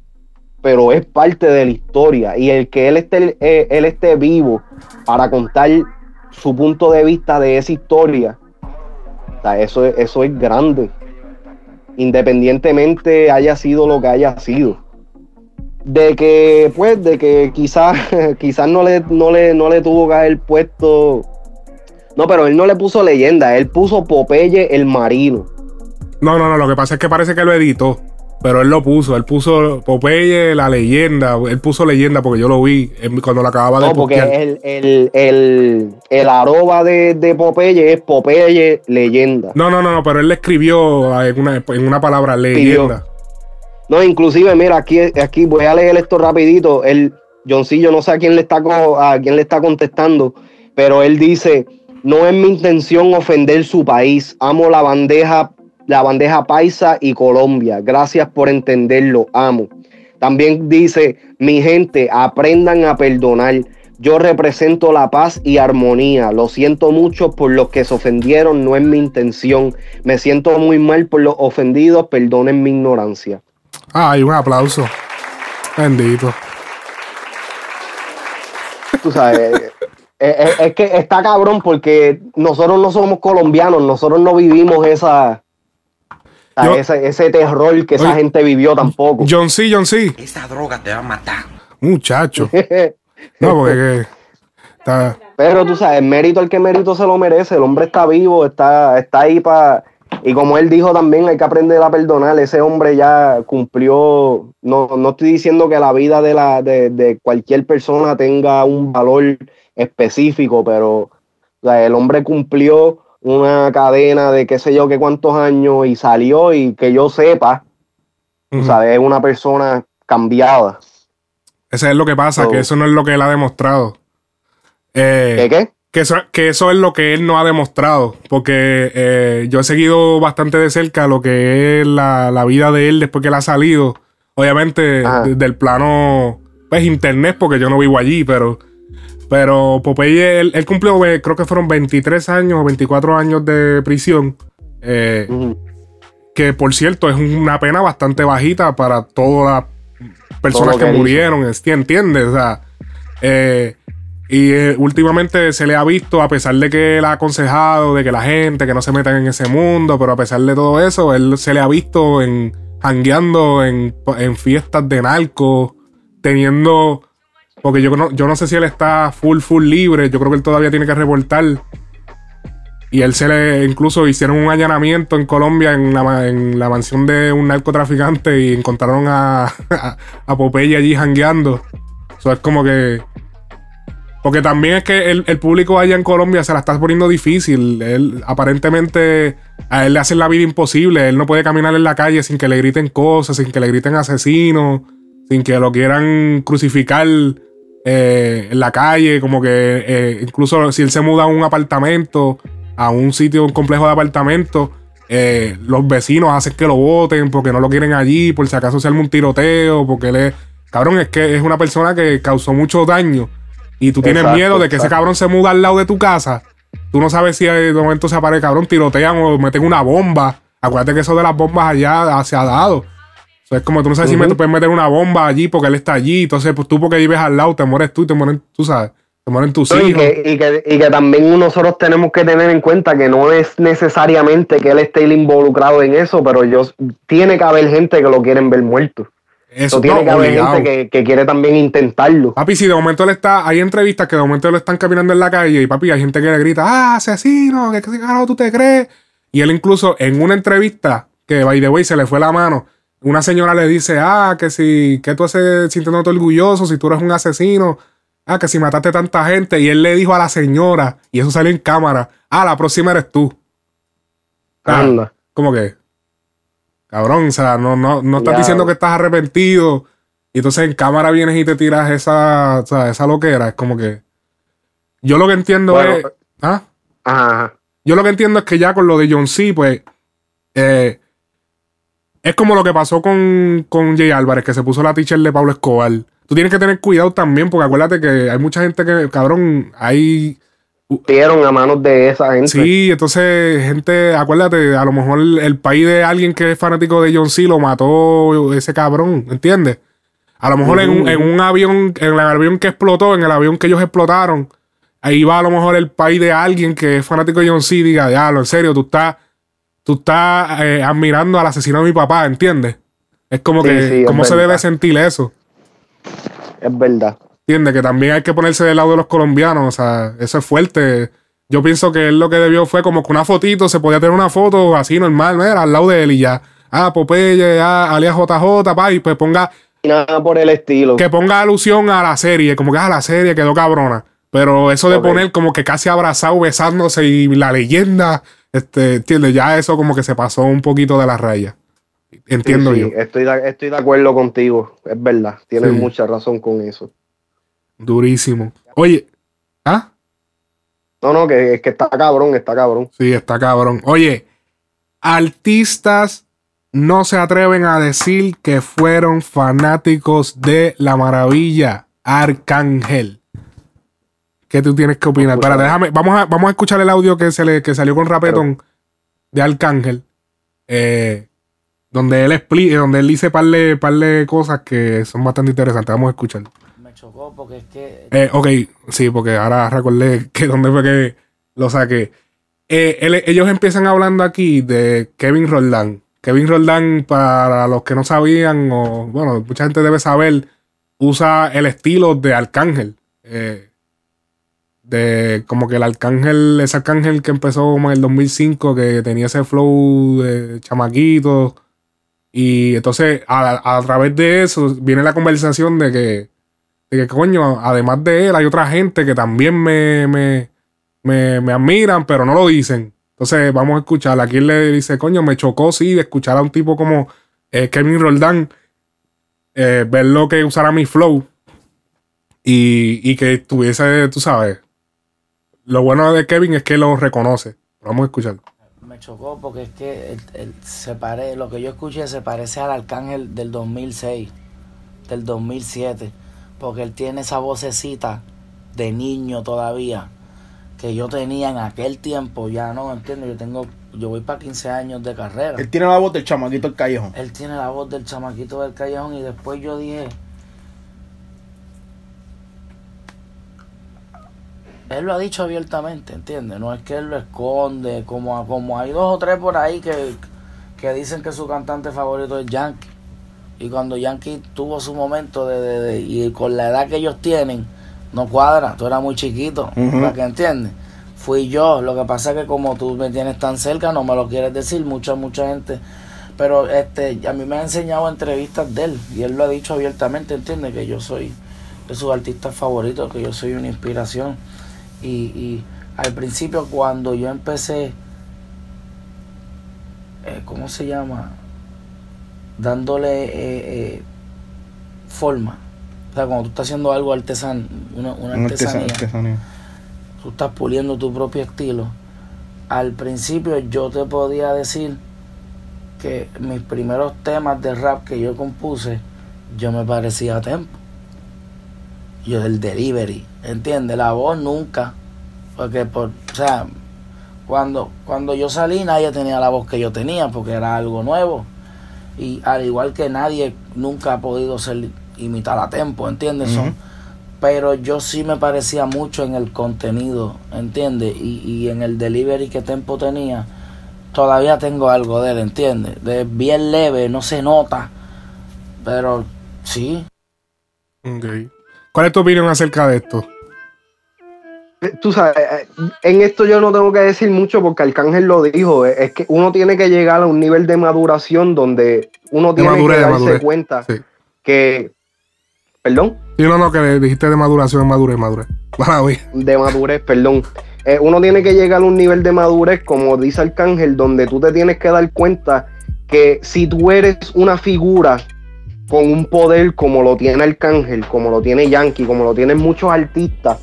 pero es parte de la historia. Y el que él esté, eh, él esté vivo para contar su punto de vista de esa historia, eso, es- eso es grande. Independientemente haya sido lo que haya sido. De que, pues, de que quizás quizás no le, no, le, no le tuvo que haber puesto. No, pero él no le puso leyenda, él puso Popeye el marino. No, no, no, lo que pasa es que parece que lo editó. Pero él lo puso, él puso Popeye, la leyenda, él puso leyenda porque yo lo vi cuando lo acababa de No, porque el, el, el, el arroba de, de Popeye es Popeye leyenda. No, no, no, no, pero él le escribió en una, en una palabra leyenda. No, inclusive, mira, aquí, aquí voy a leer esto rapidito. El Johncillo, no sé a quién le está a quién le está contestando, pero él dice: No es mi intención ofender su país. Amo la bandeja, la bandeja paisa y Colombia. Gracias por entenderlo, amo. También dice: Mi gente, aprendan a perdonar. Yo represento la paz y armonía. Lo siento mucho por los que se ofendieron, no es mi intención. Me siento muy mal por los ofendidos, perdonen mi ignorancia. Ay, un aplauso. Bendito. Tú sabes, eh, eh, es que está cabrón porque nosotros no somos colombianos, nosotros no vivimos esa, Yo- ese, ese terror que esa Oye, gente vivió tampoco. John C, John C. Esa droga te va a matar. Muchacho. No, porque que- está. Pero tú sabes, mérito el que mérito se lo merece. El hombre está vivo, está, está ahí para. Y como él dijo también, hay que aprender a perdonar. Ese hombre ya cumplió. No, no estoy diciendo que la vida de, la, de, de cualquier persona tenga un valor específico, pero o sea, el hombre cumplió una cadena de qué sé yo qué cuántos años y salió y que yo sepa, sabes, es una persona cambiada. Ese es lo que pasa, So- que eso no es lo que él ha demostrado. Eh, ¿Qué qué? Que eso, que eso es lo que él no ha demostrado. Porque eh, yo he seguido bastante de cerca lo que es la, la vida de él después que él ha salido. Obviamente, de- del plano, pues internet, porque yo no vivo allí, pero. Pero Popeye, él, él cumplió, eh, creo que fueron 23 años o 24 años de prisión. Eh, Que por cierto es una pena bastante bajita para todas las personas Todo que, que murieron, ¿enti- ¿entiendes? O sea, eh, y eh, últimamente se le ha visto, a pesar de que él ha aconsejado de que la gente que no se metan en ese mundo, pero a pesar de todo eso, él se le ha visto en jangueando en, en fiestas de narcos, teniendo. Porque yo no, yo no sé si él está full, full libre. Yo creo que él todavía tiene que reportar. Y él se le incluso hicieron un allanamiento en Colombia en la, mansión de un narcotraficante y encontraron a, a, Popeye allí jangueando. Eso es como que. Porque también es que el, el público allá en Colombia se la está poniendo difícil. Él, aparentemente, a él le hacen la vida imposible. Él no puede caminar en la calle sin que le griten cosas, sin que le griten asesinos, sin que lo quieran crucificar eh, en la calle. Como que eh, incluso si él se muda a un apartamento, a un sitio, un complejo de apartamentos, eh, los vecinos hacen que lo voten porque no lo quieren allí, por si acaso se arma un tiroteo, porque él es. Cabrón, es que es una persona que causó mucho daño. Y tú tienes Exacto, miedo de que ese cabrón se muda al lado de tu casa. Tú no sabes si de momento se aparece, cabrón, tirotean o meten una bomba. Acuérdate que eso de las bombas allá se ha dado. O sea, es como tú no sabes si me, puedes meter una bomba allí porque él está allí. Entonces, pues tú porque vives al lado, te mueres tú y te mueren, tú sabes, te mueren tus No, y, hijos. que, y, que, y que también nosotros tenemos que tener en cuenta que no es necesariamente que él esté involucrado en eso, pero yo, tiene que haber gente que lo quieren ver muerto. Eso O tiene no, que haber gente que, que quiere también intentarlo. Papi, si de momento él está, hay entrevistas que de momento lo están caminando en la calle y papi, hay gente que le grita, ah, asesino, ¿qué qué carajo tú te crees? Y él incluso en una entrevista, que by the way se le fue la mano, una señora le dice, ah, que si, que tú haces sintiéndote orgulloso, si tú eres un asesino, ah, que si mataste tanta gente, y él le dijo a la señora, y eso salió en cámara, ah, la próxima eres tú. Ah. Como que, cabrón, o sea, no, no, no estás diciendo que estás arrepentido. Y entonces en cámara vienes y te tiras esa, o sea, esa loquera. Es como que. Yo lo que entiendo Bueno, es. ¿Ah? Ajá, ajá. Yo lo que entiendo es que ya con lo de John C, pues. eh, es como lo que pasó con, con Jay Álvarez, que se puso la teacher de Pablo Escobar. Tú tienes que tener cuidado también, porque acuérdate que hay mucha gente que, cabrón, hay. Dieron a manos de esa gente. Sí, entonces, gente, acuérdate, a lo mejor el, el país de alguien que es fanático de John C lo mató ese cabrón, ¿entiendes? A lo mejor en, en un avión, en el avión que explotó, en el avión que ellos explotaron, ahí va a lo mejor el país de alguien que es fanático de John C y diga, diablo, en serio, tú estás, tú estás eh, admirando al asesino de mi papá, ¿entiendes? Es como Sí, que, sí, ¿cómo se verdad. debe sentir eso? Es verdad. ¿Entiendes? Que también hay que ponerse del lado de los colombianos. O sea, eso es fuerte. Yo pienso que él lo que debió fue como que una fotito, se podía tener una foto así normal, mira, al lado de él y ya. Ah, Popeye, ah, alias JJ, pa, y pues ponga, Y nada por el estilo. que ponga alusión a la serie, como que a la serie quedó cabrona. Pero eso de poner como que casi abrazado, besándose y la leyenda, este, ¿entiendes? Ya eso como que se pasó un poquito de la raya. Entiendo Sí, yo. Estoy de, estoy de acuerdo contigo. Es verdad. Tienes Sí. mucha razón con eso. Durísimo. Oye, ¿ah? No, no, que, es que está cabrón, está cabrón. Sí, está cabrón. Oye, artistas no se atreven a decir que fueron fanáticos de la maravilla Arcángel. ¿Qué tú tienes que opinar? Déjame, vamos a, vamos a escuchar el audio que, se le, que salió con Rapetón de Arcángel. eh, donde él explica, donde él dice par de, par de cosas que son bastante interesantes. Vamos a escuchar. Me chocó porque es que Eh, ok, sí, porque ahora recordé que dónde fue que lo saqué. Eh, él- ellos empiezan hablando aquí de Kevin Roldán. Kevin Roldán, para los que no sabían, o bueno, mucha gente debe saber, usa el estilo de Arcángel. Eh, de como que el Arcángel, ese Arcángel que empezó en el 2005, que tenía ese flow de chamaquito. Y entonces, a, a través de eso, viene la conversación de que de que coño, además de él, hay otra gente que también me, me, me, me admiran, pero no lo dicen. Entonces, vamos a escuchar. Aquí le dice, coño, me chocó, sí, de escuchar a un tipo como eh, Kevin Roldán, eh, ver lo que usara mi flow y, y que tuviese, tú sabes. Lo bueno de Kevin es que lo reconoce. Vamos a escuchar. me chocó porque es que el- el- se pare, lo que yo escuché se parece al Arcángel del 2006, del 2007, porque él tiene esa vocecita de niño todavía que yo tenía en aquel tiempo, ya no entiendo, yo tengo yo voy para 15 años de carrera. Él tiene la voz del chamaquito del callejón. Él tiene la voz del chamaquito del callejón y después yo dije, él lo ha dicho abiertamente, ¿entiendes? No es que él lo esconde, como, como hay dos o tres por ahí que, que dicen que su cantante favorito es Yankee. Y cuando Yankee tuvo su momento de, de- de- y con la edad que ellos tienen, no cuadra, tú eras muy chiquito, para que entiendes. Fui yo, lo que pasa es que como tú me tienes tan cerca, no me lo quieres decir, mucha, mucha gente. Pero este, a mí me ha enseñado entrevistas de él, y él lo ha dicho abiertamente, entiende que yo soy de sus artistas favoritos, que yo soy una inspiración. Y, y al principio cuando yo empecé, eh, ¿cómo se llama? Dándole eh, eh, forma. O sea, cuando tú estás haciendo algo artesan, una, una Una artesa- artesanía, artesanía. tú estás puliendo tu propio estilo. Al principio yo te podía decir que mis primeros temas de rap que yo compuse, yo me parecía a Tempo. Yo del delivery, ¿entiendes? La voz nunca. Porque, por, o sea, cuando, cuando yo salí nadie tenía la voz que yo tenía porque era algo nuevo. Y al igual que nadie nunca ha podido ser imitar a Tempo, ¿entiendes? Son- Ujú. pero yo sí me parecía mucho en el contenido, ¿entiendes? Y, y en el delivery que Tempo tenía, todavía tengo algo de él, ¿entiendes? De bien leve, no se nota, pero sí. Ok. ¿Cuál es tu opinión acerca de esto? Tú sabes, eh, en esto yo no tengo que decir mucho porque Arcángel lo dijo, eh, es que uno tiene que llegar a un nivel de maduración donde uno De tiene madurez, que darse cuenta Sí. que, perdón, Sí, no, no, que le dijiste de maduración, madurez, madurez. De madurez, perdón. Eh, uno tiene que llegar a un nivel de madurez, como dice Arcángel, donde tú te tienes que dar cuenta que si tú eres una figura con un poder como lo tiene Arcángel, como lo tiene Yankee, como lo tienen muchos artistas,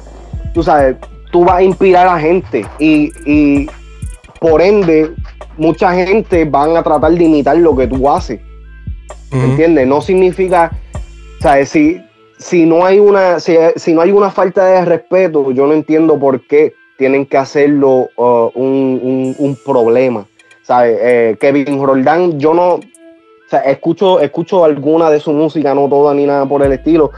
tú sabes, tú vas a inspirar a gente y, y por ende mucha gente van a tratar de imitar lo que tú haces. ¿Entiendes? No significa, ¿sabes? Si, si no hay una, si, si no hay una falta de respeto, yo no entiendo por qué tienen que hacerlo uh, un, un- un problema. ¿Sabes? Eh, Kevin Roldán, yo no, sea, escucho, escucho alguna de su música, no toda ni nada por el estilo.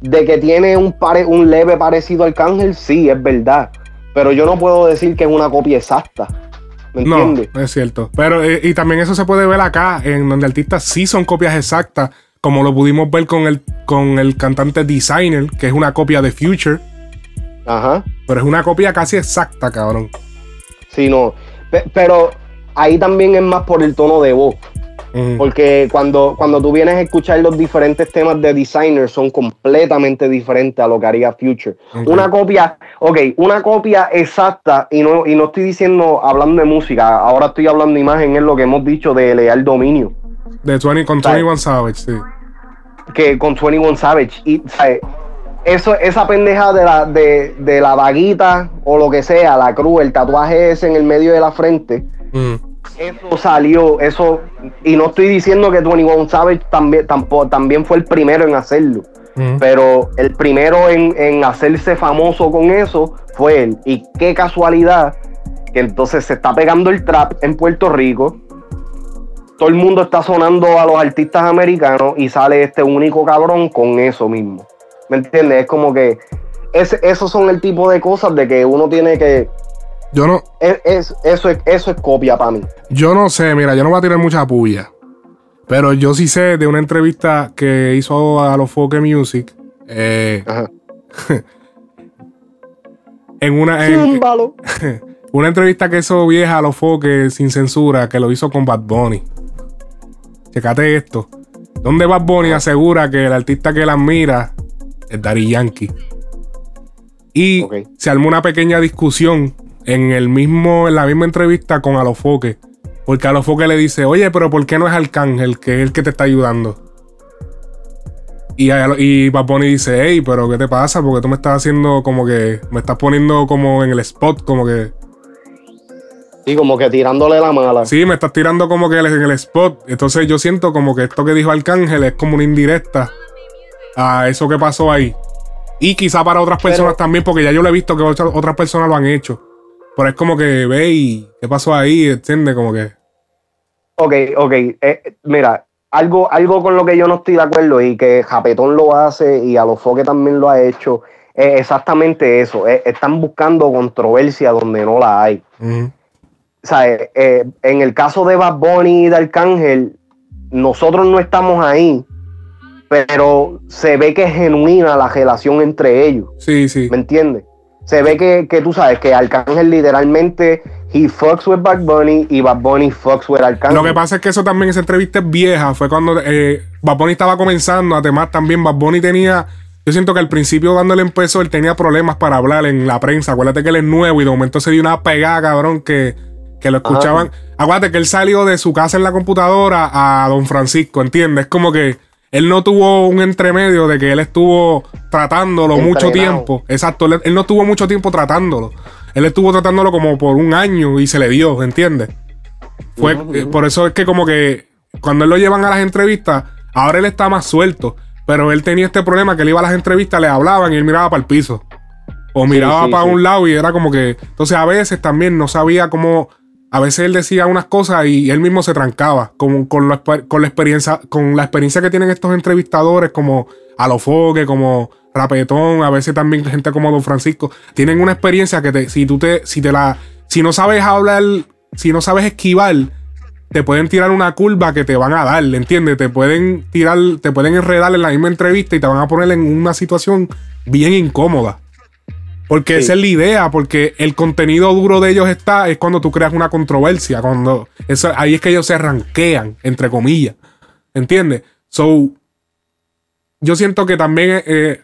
De que tiene un, pare, un leve parecido al Cángel, sí, es verdad. Pero yo no puedo decir que es una copia exacta. ¿Me No, entiendes? es cierto. Pero, eh, y también eso se puede ver acá, en donde artistas sí son copias exactas, como lo pudimos ver con el, con el cantante Designer, que es una copia de Future. Ajá. Pero es una copia casi exacta, cabrón. Sí, no. Pe- pero ahí también es más por el tono de voz. Porque cuando, cuando tú vienes a escuchar los diferentes temas de designer son completamente diferentes a lo que haría Future. Una copia, ok, una copia exacta, y no, y no estoy diciendo hablando de música, ahora estoy hablando de imagen, es lo que hemos dicho de Leal Dominio. De 20, con ¿Sabes? 21 Savage, sí. que con 21 Savage. Y, ¿sabes? Eso, esa pendeja de la, de, de la vaguita o lo que sea, la cruz, el tatuaje ese en el medio de la frente, eso salió, eso, y no estoy diciendo que 21 Savage también, tampoco, también fue el primero en hacerlo. Pero el primero en, en hacerse famoso con eso fue él. Y qué casualidad que entonces se está pegando el trap en Puerto Rico. Todo el mundo está sonando a los artistas americanos y sale este único cabrón con eso mismo. ¿Me entiendes? Es como que ese, esos son el tipo de cosas de que uno tiene que. Yo no, es- es- eso, es, eso es copia para mí. yo no sé, mira, yo no voy a tirar mucha puya. Pero yo sí sé de una entrevista que hizo a los Folk Music. eh, en una. en- una entrevista que hizo vieja a los Foques sin censura, que lo hizo con Bad Bunny. Checate esto. Donde Bad Bunny asegura que el artista que la admira es Daddy Yankee. Y se armó una pequeña discusión en el mismo, en la misma entrevista con Alofoque. Porque Alofoque le dice, oye, pero ¿por qué no es Arcángel, que es el que te está ayudando? Y, y Bad Bunny dice, hey, pero ¿qué te pasa? Porque tú me estás haciendo como que, me estás poniendo como en el spot, como que... Sí, como que tirándole la mala. Sí, me estás tirando como que en el spot. Entonces yo siento como que esto que dijo Arcángel es como una indirecta a eso que pasó ahí. Y quizá para otras personas también, porque ya yo lo he visto que otras personas lo han hecho. Pero es como que ve y qué pasó ahí, ¿entiendes? Como que. Ok, ok. eh, mira, algo, algo con lo que yo no estoy de acuerdo y que Japetón lo hace y Alofoque también lo ha hecho, es exactamente eso. eh, están buscando controversia donde no la hay. O sea, eh, en el caso de Bad Bunny y de Arcángel, nosotros no estamos ahí, pero se ve que es genuina la relación entre ellos. Sí, sí. ¿Me entiendes? Se ve que, que tú sabes que Arcángel literalmente he fucks with Bad Bunny y Bad Bunny fucks with Arcángel. Lo que pasa es que eso también, esa entrevista es vieja. Fue cuando eh, Bad Bunny estaba comenzando. Además, también Bad Bunny tenía. Yo siento que al principio, cuando él empezó, él tenía problemas para hablar en la prensa. Acuérdate que él es nuevo y de momento se dio una pegada, cabrón, que, que lo escuchaban. Acuérdate que él salió de su casa en la computadora a Don Francisco, ¿entiendes? Es como que él no tuvo un entremedio de que él estuvo tratándolo mucho tiempo. Exacto, él, él no tuvo mucho tiempo tratándolo. Él estuvo tratándolo como por un año y se le dio, ¿entiendes? Fue, por eso es que como que cuando él lo llevan a las entrevistas, ahora él está más suelto. Pero él tenía este problema que él iba a las entrevistas, le hablaban y él miraba para el piso. O miraba sí, para sí. un lado y era como que. Entonces a veces también no sabía cómo. A veces él decía unas cosas y él mismo se trancaba. Con, con, la, con la experiencia. Con la experiencia que tienen estos entrevistadores, como Alofoque, como Rapetón, a veces también gente como Don Francisco. Tienen una experiencia que te, si tú te, si te la. Si no sabes hablar, si no sabes esquivar, te pueden tirar una curva que te van a dar, ¿entiendes? Te pueden tirar, te pueden enredar en la misma entrevista y te van a poner en una situación bien incómoda. Porque Sí. esa es la idea, porque el contenido duro de ellos está, es cuando tú creas una controversia, cuando eso, ahí es que ellos se ranquean, entre comillas. ¿Entiendes? So, yo siento que también, eh,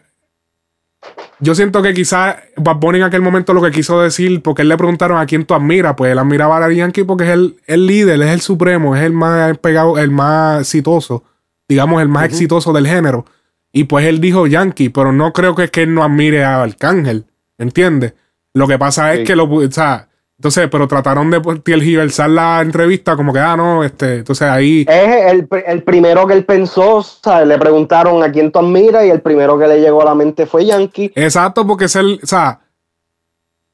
yo siento que quizás Bad Bunny en aquel momento lo que quiso decir, porque él le preguntaron a quién tú admiras, pues él admiraba a Daddy Yankee porque es el, el líder, es el supremo, es el más pegado, el más exitoso, digamos, el más exitoso del género. Y pues él dijo Yankee, pero no creo que es que él no admire a Arcángel, ¿entiendes? Lo que pasa es Sí. que lo, o sea, entonces, pero trataron de tergiversar la entrevista como que, ah, no, este, entonces ahí... Es el, el primero que él pensó, o sea, le preguntaron a quién tú admiras y el primero que le llegó a la mente fue Yankee. Exacto, porque es el, o sea,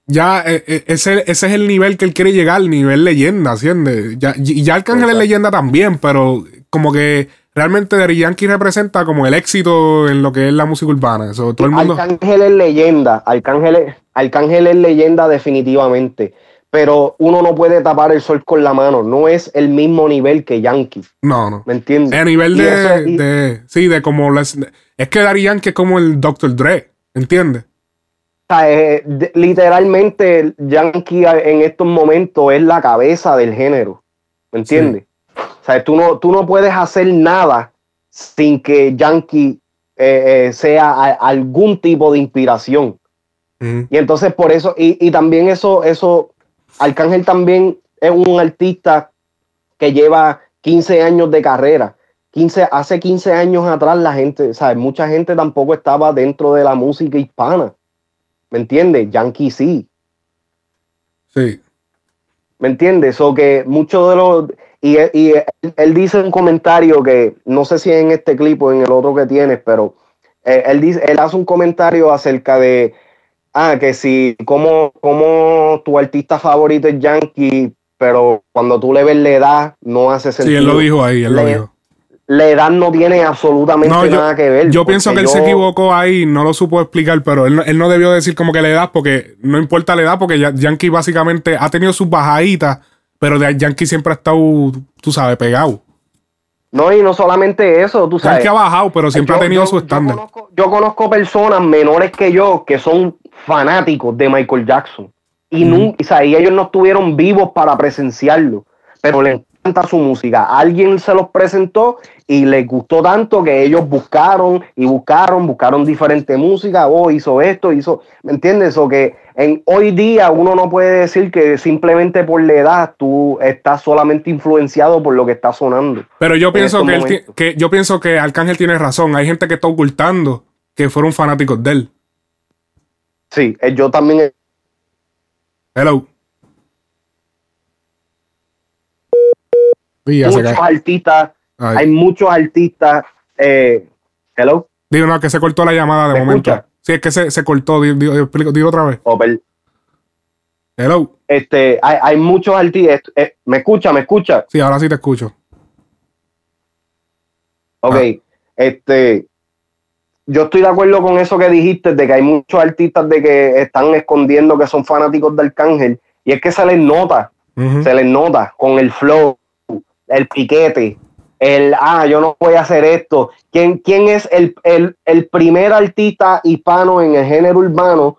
ya eh, eh, ese, ese es el nivel que él quiere llegar, el nivel leyenda, ¿entiendes? Ya, y ya Arcángel es leyenda también, pero como que realmente Daddy Yankee representa como el éxito en lo que es la música urbana. Eso, todo el mundo... Arcángel es leyenda, Arcángel es, Arcángel es leyenda definitivamente, pero uno no puede tapar el sol con la mano, no es el mismo nivel que Yankee, No, no. ¿me entiendes? A nivel de, de- Sí, de como... las- es que Daddy Yankee es como el Dr. Dre, ¿entiendes? o sea, eh, literalmente Yankee en estos momentos es la cabeza del género, ¿me entiendes? O sea, tú no, tú no puedes hacer nada sin que Yankee eh, eh, sea a- algún tipo de inspiración. Y entonces por eso, y, y también eso, eso, Arcángel también es un artista que lleva 15 años de carrera. 15, hace 15 años atrás la gente, ¿sabes? Mucha gente tampoco estaba dentro de la música hispana. ¿Me entiendes? Yankee sí. Sí. ¿Me entiendes? O que muchos de los... Y, él- y él, él dice un comentario que no sé si en este clip o en el otro que tienes, pero eh, él, dice, él hace un comentario acerca de, ah, que si, como, como tu artista favorito es Yankee, pero cuando tú le ves la edad, no hace Sí, sentido. él lo dijo ahí, él lo dijo. La edad no tiene absolutamente No, yo, nada que ver. yo pienso que él se equivocó ahí, no lo supo explicar, pero él, no- él no debió decir como que la edad, porque no importa la edad, porque ya- Yankee básicamente ha tenido sus bajaditas, pero de Yankee siempre ha estado, tú sabes, pegado. No, y no solamente eso, tú sabes. Yankee ha bajado, pero siempre Yo- ha tenido yo- su yo estándar. yo conozco personas menores que yo que son fanáticos de Michael Jackson y, nun- o sea, y ellos no estuvieron vivos para presenciarlo, pero les encanta su música. Alguien se los presentó y les gustó tanto que ellos buscaron y buscaron, buscaron diferente música, oh, hizo esto, hizo, ¿me entiendes? O que en hoy día uno no puede decir que simplemente por la edad tú estás solamente influenciado por lo que está sonando. Pero yo en pienso que, él que yo pienso que Arcángel tiene razón. Hay gente que está ocultando que fueron fanáticos de él. Sí, eh, yo también Hello. Muchos artistas, Ay. hay muchos artistas. Eh, hello. Digo, no, que se cortó la llamada de ¿Me momento. escucha? Sí, es que se, se cortó. Digo, digo, otra vez. Per- Hello. Este, hay, hay muchos artistas. eh, ¿Me escucha? ¿Me escucha? Sí, ahora sí te escucho. Ok. Este, yo estoy de acuerdo con eso que dijiste, de que hay muchos artistas de que están escondiendo que son fanáticos de Arcángel. Y es que se les nota, se les nota con el flow, el piquete, el, ah, yo no voy a hacer esto. ¿Quién, quién es el, el, el primer artista hispano en el género urbano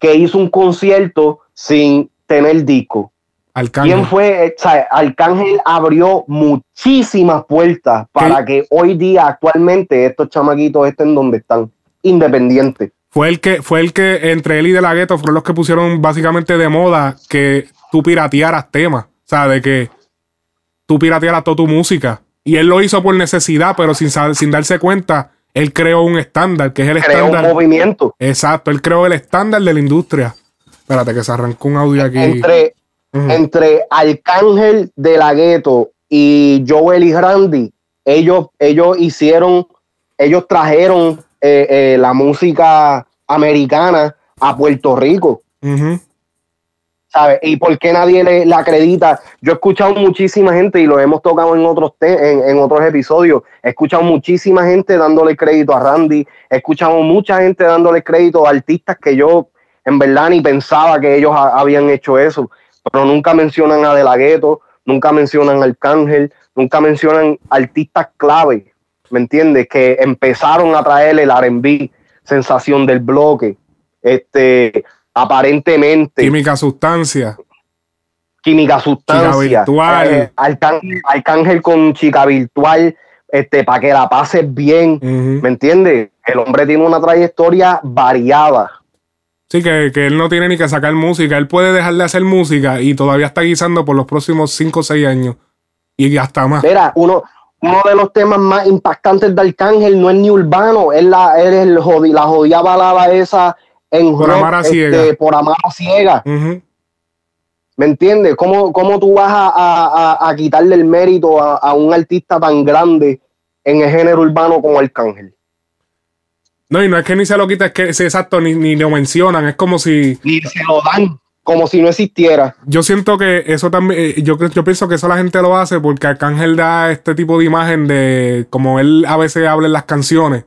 que hizo un concierto sin tener disco? Arcángel. ¿Quién fue? Eh, o sea, Arcángel abrió muchísimas puertas para que hoy día, actualmente, estos chamaquitos estén donde están, independientes. Fue el que, fue el que entre él y De La Ghetto fueron los que pusieron básicamente de moda que tú piratearas temas. O sea, de que tú piratearas toda tu música. Y él lo hizo por necesidad, pero sin, sin darse cuenta, él creó un estándar, que es el Creó un estándar. movimiento. Exacto, él creó el estándar de la industria. Espérate, que se arrancó un audio aquí. Entre, entre Arcángel de la Gueto y Joel y Randy, ellos, ellos hicieron, ellos trajeron eh, eh, la música americana a Puerto Rico. Ujú. ¿Sabes? ¿Y por qué nadie le, le acredita? Yo he escuchado muchísima gente y lo hemos tocado en otros, te- en, en otros episodios. He escuchado muchísima gente dándole crédito a Randy. He escuchado mucha gente dándole crédito a artistas que yo en verdad ni pensaba que ellos ha- habían hecho eso. Pero nunca mencionan a De La Ghetto, nunca mencionan a Arcángel, nunca mencionan artistas clave, ¿me entiendes? Que empezaron a traer el R&B, sensación del bloque. Este, aparentemente Química sustancia. química sustancia. Chica virtual. Eh, Arcángel, Arcángel con chica virtual, este, para que la pases bien. ¿Me entiendes? El hombre tiene una trayectoria variada. Sí, que, que él no tiene ni que sacar música. Él puede dejar de hacer música y todavía está guisando por los próximos 5 o 6 años. Y hasta más. Mira, uno, uno de los temas más impactantes de Arcángel no es ni urbano, es la, es el la jodida balada esa en Por rock, amar a este, ciega. por amar a ciega. Ujú. ¿Me entiendes? ¿Cómo, cómo tú vas a, a- a- quitarle el mérito a, a un artista tan grande en el género urbano como Arcángel? No, y no es que ni se lo quita, es que sí, exacto, ni, ni lo mencionan. Es como si. Ni se lo dan, como si no existiera. Yo siento que eso también. eh, Yo, yo pienso que eso la gente lo hace porque Arcángel da este tipo de imagen de. Como él a veces habla en las canciones.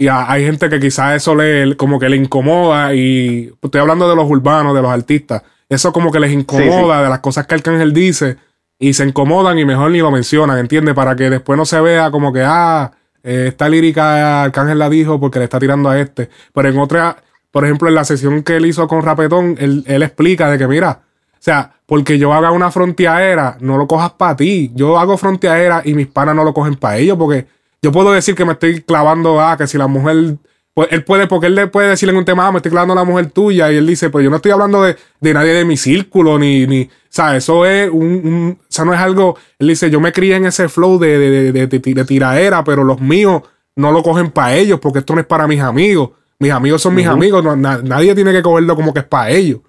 Y a- hay gente que quizás eso le, como que le incomoda. Y estoy hablando de los urbanos, de los artistas. Eso como que les incomoda de las cosas que Arcángel dice. Y se incomodan y mejor ni lo mencionan, ¿entiendes? Para que después no se vea como que, ah, eh, esta lírica Arcángel la dijo porque le está tirando a este. Pero en otra, por ejemplo, en la sesión que él hizo con Rapetón, él, él explica de que, mira, o sea, porque yo haga una fronteadera, no lo cojas para ti. Yo hago fronteadera y mis panas no lo cogen para ellos porque yo puedo decir que me estoy clavando, ah, que si la mujer, pues él puede, porque él le puede decir en un tema, ah, me estoy clavando a la mujer tuya y él dice, pues yo no estoy hablando de, de nadie de mi círculo, ni, ni, o sea, eso es un, un- o sea, no es algo, él dice, yo me crié en ese flow de, de, de, de, tiraera, pero los míos no lo cogen para ellos porque esto no es para mis amigos. Mis amigos son mis amigos, no- na- nadie tiene que cogerlo como que es para ellos.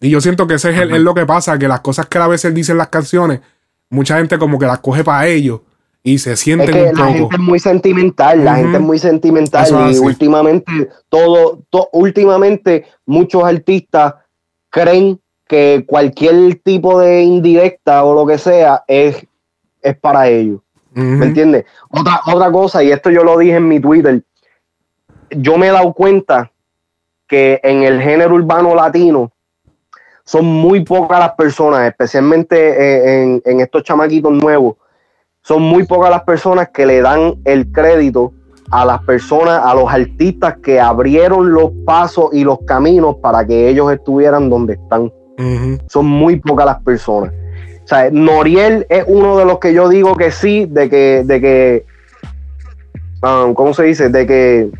Y yo siento que ese es, el- es lo que pasa, que las cosas que a veces dicen las canciones, mucha gente como que las coge para ellos y se Es sienten que un la poco. gente es muy sentimental, la gente es muy sentimental Eso es y así. últimamente todo, to- últimamente muchos artistas creen que cualquier tipo de indirecta o lo que sea es, es para ellos. ¿Me entiendes? Otra, otra cosa, y esto yo lo dije en mi Twitter, yo me he dado cuenta que en el género urbano latino son muy pocas las personas, especialmente eh, en, en estos chamaquitos nuevos, son muy pocas las personas que le dan el crédito a las personas, a los artistas que abrieron los pasos y los caminos para que ellos estuvieran donde están. Son muy pocas las personas. O sea, Noriel es uno de los que yo digo que sí, de que, de que, um, ¿cómo se dice? De que,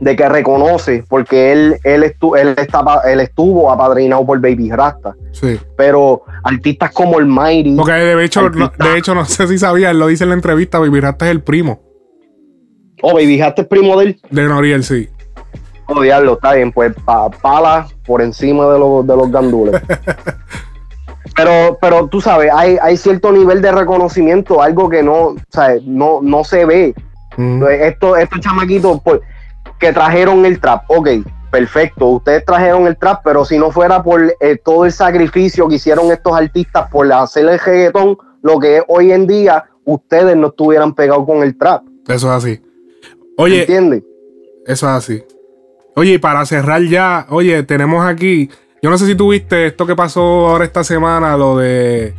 de que reconoce, porque él, él, estu- él, estaba, él estuvo apadrinado por Baby Rasta. Sí. Pero artistas como el Mighty. Porque de hecho, no, de hecho, no sé si sabía, él lo dice en la entrevista, Baby Rasta es el primo Oh, Baby Rasta es primo de él. de Noriel, sí. Oh, diablo, está bien, pues pa- pala por encima de los, de los gandules. pero, pero tú sabes, hay, hay cierto nivel de reconocimiento, algo que no, o sea, no, no se ve. Estos, estos chamaquitos pues, que trajeron el trap, ok, perfecto, ustedes trajeron el trap, pero si no fuera por eh, todo el sacrificio que hicieron estos artistas por hacer el reggaetón, lo que es hoy en día, ustedes no estuvieran pegados con el trap. Eso es así. Oye, ¿Entiendes? Eso es así. Oye, y para cerrar ya, oye, tenemos aquí. Yo no sé si tuviste esto que pasó ahora esta semana, lo de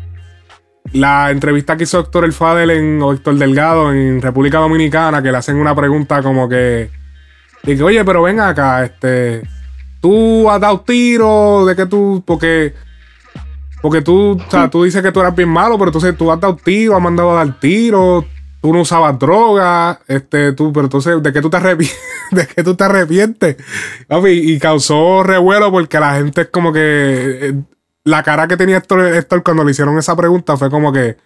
la entrevista que hizo Héctor El Fadel en, o Héctor Delgado en República Dominicana, que le hacen una pregunta como que. Dice, oye, pero ven acá, este. Tú has dado tiro, de que tú. Porque. Porque tú, o sea, tú dices que tú eras bien malo, pero entonces tú has dado tiro, has mandado a dar tiro, tú no usabas droga, este, tú, pero entonces, ¿de qué tú te arrepientes? ¿De qué tú te arrepientes? Y causó revuelo porque la gente es como que. eh, la cara que tenía Héctor, Héctor cuando le hicieron esa pregunta fue como que.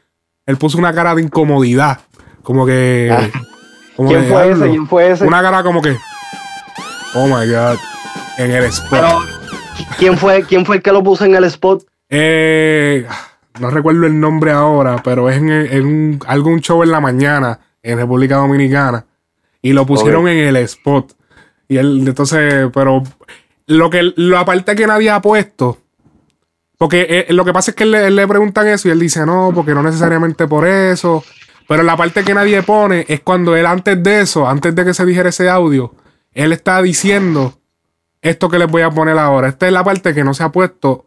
Él puso una cara de incomodidad. Como que. como ¿Quién que, fue ese? ¿Quién fue ese? Una cara como que. Oh my god. En el spot. Pero, ¿quién fue, ¿quién fue el que lo puso en el spot? Eh, no recuerdo el nombre ahora, pero es en, en un, algún show en la mañana en República Dominicana. Y lo pusieron en el spot. Y él, entonces, pero lo que la parte que nadie ha puesto. Porque eh, lo que pasa es que él le, él le preguntan eso y él dice, no, porque no necesariamente por eso. Pero la parte que nadie pone es cuando él antes de eso, antes de que se dijera ese audio, él está diciendo esto que les voy a poner ahora. Esta es la parte que no se ha puesto,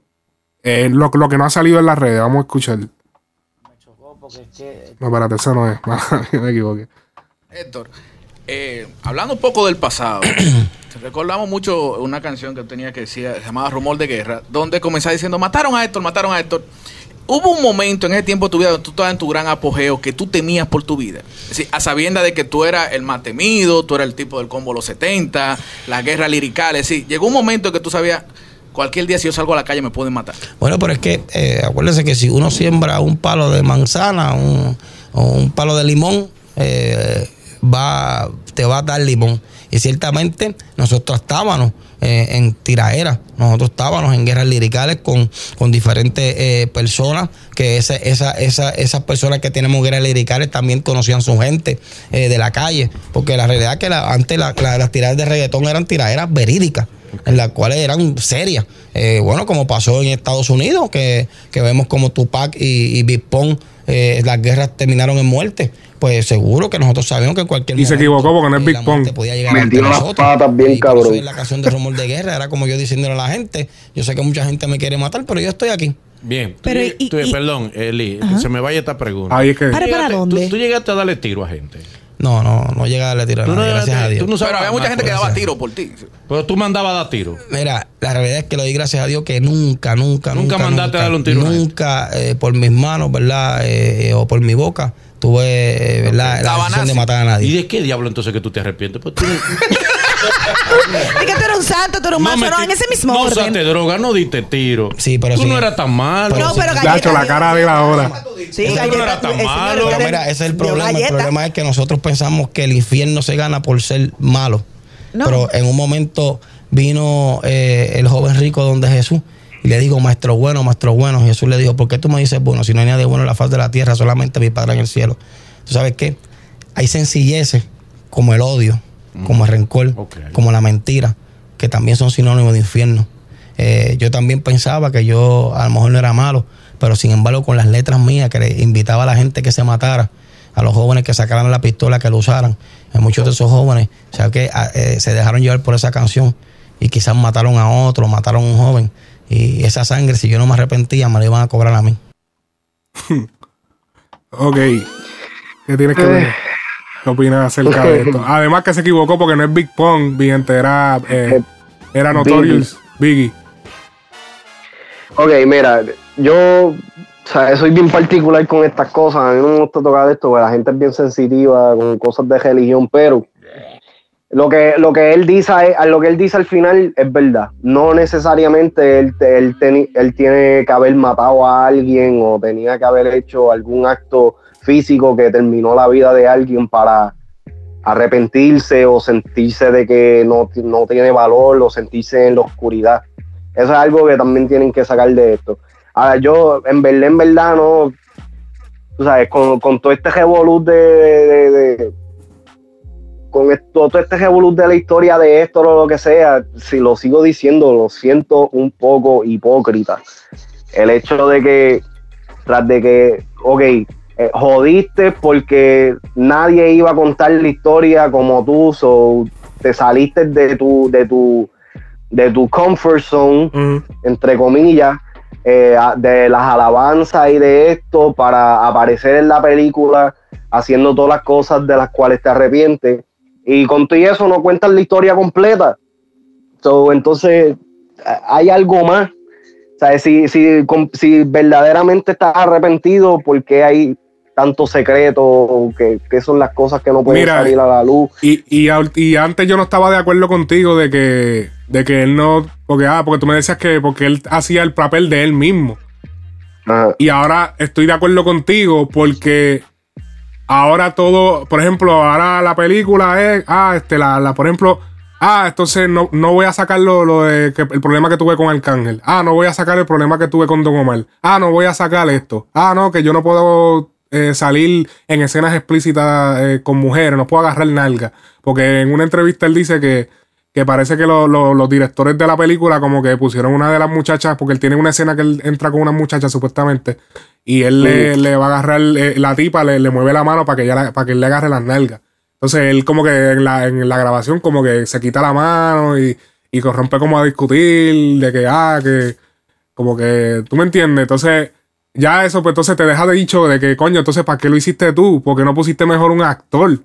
eh, lo, lo que no ha salido en las redes. Vamos a escuchar. No, espérate, eso no es. me equivoqué. Héctor, eh, hablando un poco del pasado, recordamos mucho una canción que tenía que decía, se llamaba Rumor de Guerra, donde comenzaba diciendo, mataron a Héctor, mataron a Héctor. Hubo un momento en ese tiempo de tu vida donde tú estabas en tu gran apogeo que tú temías por tu vida. Es decir, a sabienda de que tú eras el más temido, tú eras el tipo del combo los 70, la guerra lirical. Es decir, llegó un momento en que tú sabías, cualquier día si yo salgo a la calle me pueden matar. Bueno, pero es que eh, acuérdense que si uno siembra un palo de manzana un, o un palo de limón, eh, va, te va a dar limón. Y ciertamente nosotros estábamos eh, en tiraera, nosotros estábamos en guerras liricales con, con diferentes eh, personas, que esa, esa, esa, esas personas que tenemos guerras liricales también conocían su gente eh, de la calle, porque la realidad es que la- antes la- la- las tiraderas de reggaetón eran tiraderas verídicas en las cuales eran serias. Eh, bueno, como pasó en Estados Unidos, que, que vemos como Tupac y, y Big Pong, eh, las guerras terminaron en muerte. Pues seguro que nosotros sabemos que en cualquier Y se momento equivocó porque no es Big Pong. podía llegar Metió las nosotros. patas bien Y por eso cabrón. en la canción de Rumor de Guerra era como yo diciéndole a la gente, yo sé que mucha gente me quiere matar, pero yo estoy aquí. Bien. Pero Tú- y- tú- y- perdón, Eli, se me vaya esta pregunta. Ahí es que- ¿Tú ¿Para- dónde? Tú, tú llegaste a darle tiro a gente. No, no, no llega a darle tiro a Tú no nadie, gracias llegaste- a Dios. tú no sabes Pero había mucha gente que daba tiro por ti. Pero tú mandabas a dar tiro. Mira, la realidad es que lo doy gracias a Dios que nunca, nunca, Nunca nunca. mandaste a darle un tiro Nunca eh, por mis manos, ¿verdad? Eh, o por mi boca, tuve, eh, ¿verdad? La decisión de matar a nadie. ¿Y de qué diablo entonces que tú te arrepientes? Pues tú Es que tú eres un santo, tú eres un no, macho, no, en ese mismo no orden. usaste droga, no diste tiro. Sí, pero Tú sí. no eras tan malo. No, pero Gacho, galleta la cara de la hora. Sí, no galleta, era tan malo. Pero mira, ese es el problema. El problema es que nosotros pensamos que el infierno se gana por ser malo. No. Pero en un momento vino eh, el joven rico donde Jesús y le dijo, maestro bueno, maestro bueno. Jesús le dijo, ¿por qué tú me dices bueno? Si no hay nadie bueno en la faz de la tierra, solamente mi Padre en el cielo. ¿Tú sabes qué? Hay sencilleces como el odio, como el rencor, como la mentira, que también son sinónimos de infierno. Eh, yo también pensaba que yo a lo mejor no era malo, pero sin embargo con las letras mías que le invitaba a la gente que se matara, a los jóvenes que sacaran la pistola, que lo usaran, muchos de esos jóvenes o sea, que, ah, eh, se dejaron llevar por esa canción y quizás mataron a otro, mataron a un joven. Y esa sangre, si yo no me arrepentía, me la iban a cobrar a mí. Ok. ¿Qué tienes que ver? ¿Qué opinas acerca de esto? Además que se equivocó porque no es Big Pong, vigente, era, eh, era Notorious Biggie. Ok, mira, yo o sea, soy bien particular con estas cosas. A mí no me gusta tocar esto, porque la gente es bien sensitiva con cosas de religión, pero lo que, lo que él dice lo que él dice al final es verdad. No necesariamente él, él, él tiene que haber matado a alguien o tenía que haber hecho algún acto físico que terminó la vida de alguien para arrepentirse o sentirse de que no, no tiene valor o sentirse en la oscuridad. Eso es algo que también tienen que sacar de esto. Ahora, yo, en verdad, en verdad, no. Tú sabes, con, con todo este de, de- con esto, todo este revolú de la historia de esto o lo que sea, si lo sigo diciendo, lo siento un poco hipócrita. El hecho de que, tras de que, ok, eh, jodiste porque nadie iba a contar la historia como tú, so te saliste de tu, de tu, de tu comfort zone, entre comillas, eh, de las alabanzas y de esto para aparecer en la película haciendo todas las cosas de las cuales te arrepientes. Y con todo y eso no cuentas la historia completa. So, entonces, hay algo más. O sea, si, si, si verdaderamente estás arrepentido, ¿por qué hay tanto secreto? que que son las cosas que no pueden Mira, salir a la luz? Y, y, y antes yo no estaba de acuerdo contigo de que, de que él no. Porque, ah, porque tú me decías que porque él hacía el papel de él mismo. Y ahora estoy de acuerdo contigo porque ahora todo, por ejemplo, ahora la película es, ah, este, la, la por ejemplo, ah, entonces no, no voy a sacar lo, lo que, el problema que tuve con Arcángel. Ah, no voy a sacar el problema que tuve con Don Omar. Ah, no voy a sacar esto. Ah, no, que yo no puedo eh, salir en escenas explícitas eh, con mujeres, no puedo agarrar nalga. Porque en una entrevista él dice que, que parece que lo- lo- los directores de la película como que pusieron una de las muchachas, porque él tiene una escena que él entra con una muchacha supuestamente, y él le, le va a agarrar, eh, la tipa le, le mueve la mano para que, ella la- para que él le agarre las nalgas. Entonces él como que en la, en la grabación como que se quita la mano y, y corrompe como a discutir de que, ah, que como que, tú me entiendes, entonces ya eso pues entonces te deja de dicho de que coño, entonces ¿para qué lo hiciste tú? ¿Por qué no pusiste mejor un actor?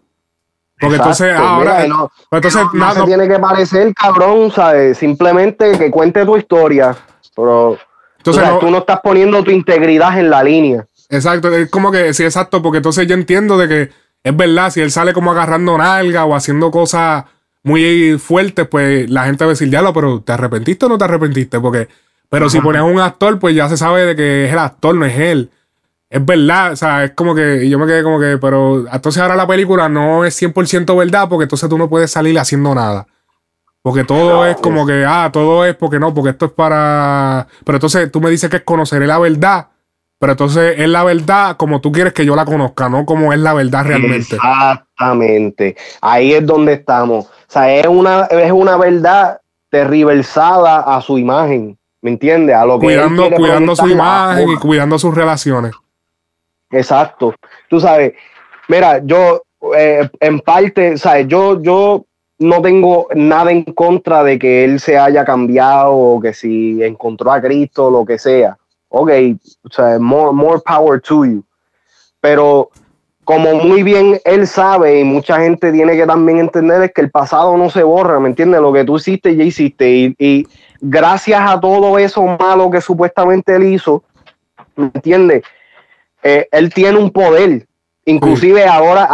Porque entonces Exacto, ahora... mira, no- pues entonces, no, se tiene que parecer, cabrón, ¿sabes? Simplemente que cuente tu historia. Pero Entonces, o sea, no- tú no estás poniendo tu integridad en la línea. Exacto, es como que, sí, exacto, porque entonces yo entiendo de que es verdad, si él sale como agarrando nalga o haciendo cosas muy fuertes, pues la gente va a decir, ya lo, pero ¿te arrepentiste o no te arrepentiste? Porque, pero si pones a un actor, pues ya se sabe de que es el actor, no es él. Es verdad, o sea, es como que, y yo me quedé como que, pero entonces ahora la película no es 100% verdad, porque entonces tú no puedes salir haciendo nada. Porque todo es como que, ah, todo es porque no, porque esto es para. Pero entonces tú me dices que conoceré la verdad. Pero entonces es la verdad como tú quieres que yo la conozca, no como es la verdad realmente. Exactamente. Ahí es donde estamos. O sea, es una, es una verdad tergiversada a su imagen. ¿Me entiendes? A lo que Cuidando, cuidando su imagen y cuidando sus relaciones. Exacto. Tú sabes, mira, yo eh, en parte, sabes, yo, yo no tengo nada en contra de que él se haya cambiado o que si encontró a Cristo lo que sea. Ok, o sea, more, more power to you. Pero como muy bien él sabe y mucha gente tiene que también entender es que el pasado no se borra, ¿me entiendes? Lo que tú hiciste ya hiciste y, y gracias a todo eso malo que supuestamente él hizo, ¿me entiendes? Eh, él tiene un poder. Inclusive ahora,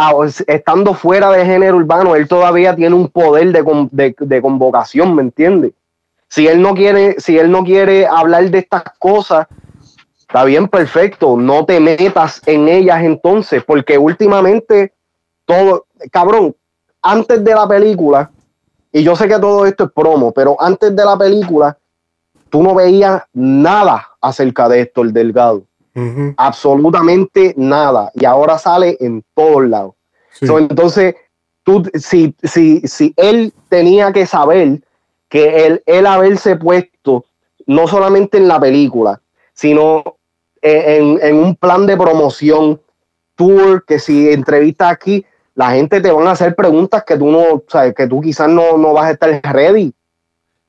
estando fuera de género urbano, él todavía tiene un poder de, con- de- de convocación, ¿me entiendes? Si él no quiere, si él no quiere hablar de estas cosas, está bien, perfecto. No te metas en ellas entonces, porque últimamente todo, cabrón, antes de la película, y yo sé que todo esto es promo, pero antes de la película, tú no veías nada acerca de esto, el delgado absolutamente nada y ahora sale en todos lados. So, entonces, tú, si, si, si él tenía que saber que él, él haberse puesto no solamente en la película, sino en, en un plan de promoción, tour, que si entrevistas aquí, la gente te van a hacer preguntas que tú no, sabes, que tú quizás no, no vas a estar ready.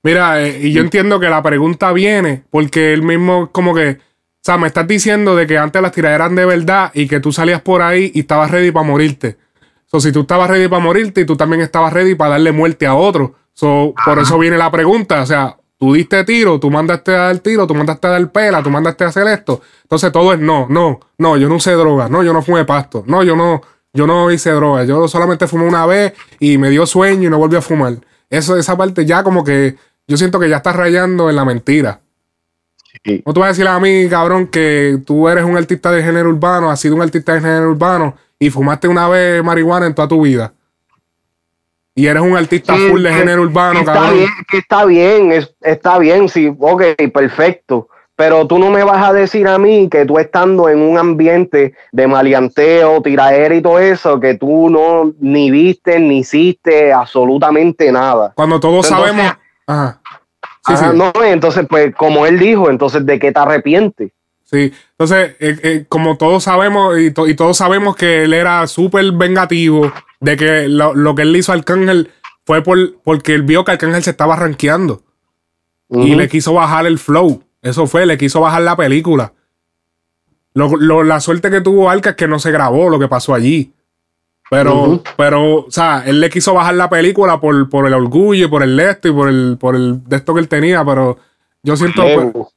Mira, eh, y yo entiendo que la pregunta viene porque él mismo como que, o sea, me estás diciendo de que antes las tiradas eran de verdad y que tú salías por ahí y estabas ready para morirte. So, si tú estabas ready para morirte y tú también estabas ready para darle muerte a otro. So, por eso viene la pregunta, o sea, tú diste tiro, tú mandaste a dar tiro, tú mandaste a dar pela, tú mandaste a hacer esto. Entonces todo es no, no, no, yo no usé droga, no, yo no fumé pasto, no, yo no, yo no hice droga, yo solamente fumé una vez y me dio sueño y no volví a fumar. Eso, esa parte ya como que yo siento que ya estás rayando en la mentira. No tú vas a decir a mí, cabrón, que tú eres un artista de género urbano, has sido un artista de género urbano y fumaste una vez marihuana en toda tu vida. Y eres un artista Sí, full de que- género urbano, está cabrón. bien, que está bien, es- está bien, sí, ok, perfecto. pero tú no me vas a decir a mí que tú estando en un ambiente de maleanteo, tiraera y todo eso, que tú no ni viste ni hiciste absolutamente nada. Cuando todos Entonces, sabemos. Ajá. Sí, Ajá, sí. no, entonces, pues, como él dijo, entonces, ¿de qué te arrepientes? Sí, entonces, eh, eh, como todos sabemos, y, to- y todos sabemos que él era súper vengativo, de que lo, lo que él le hizo a Arcángel fue por, porque él vio que Arcángel se estaba rankeando y le quiso bajar el flow. Eso fue, le quiso bajar la película. Lo- lo- la suerte que tuvo Arca es que no se grabó lo que pasó allí. Pero, pero, o sea, él le quiso bajar la película por, por el orgullo y por el esto y por el, por el de esto que él tenía, pero yo siento. pues,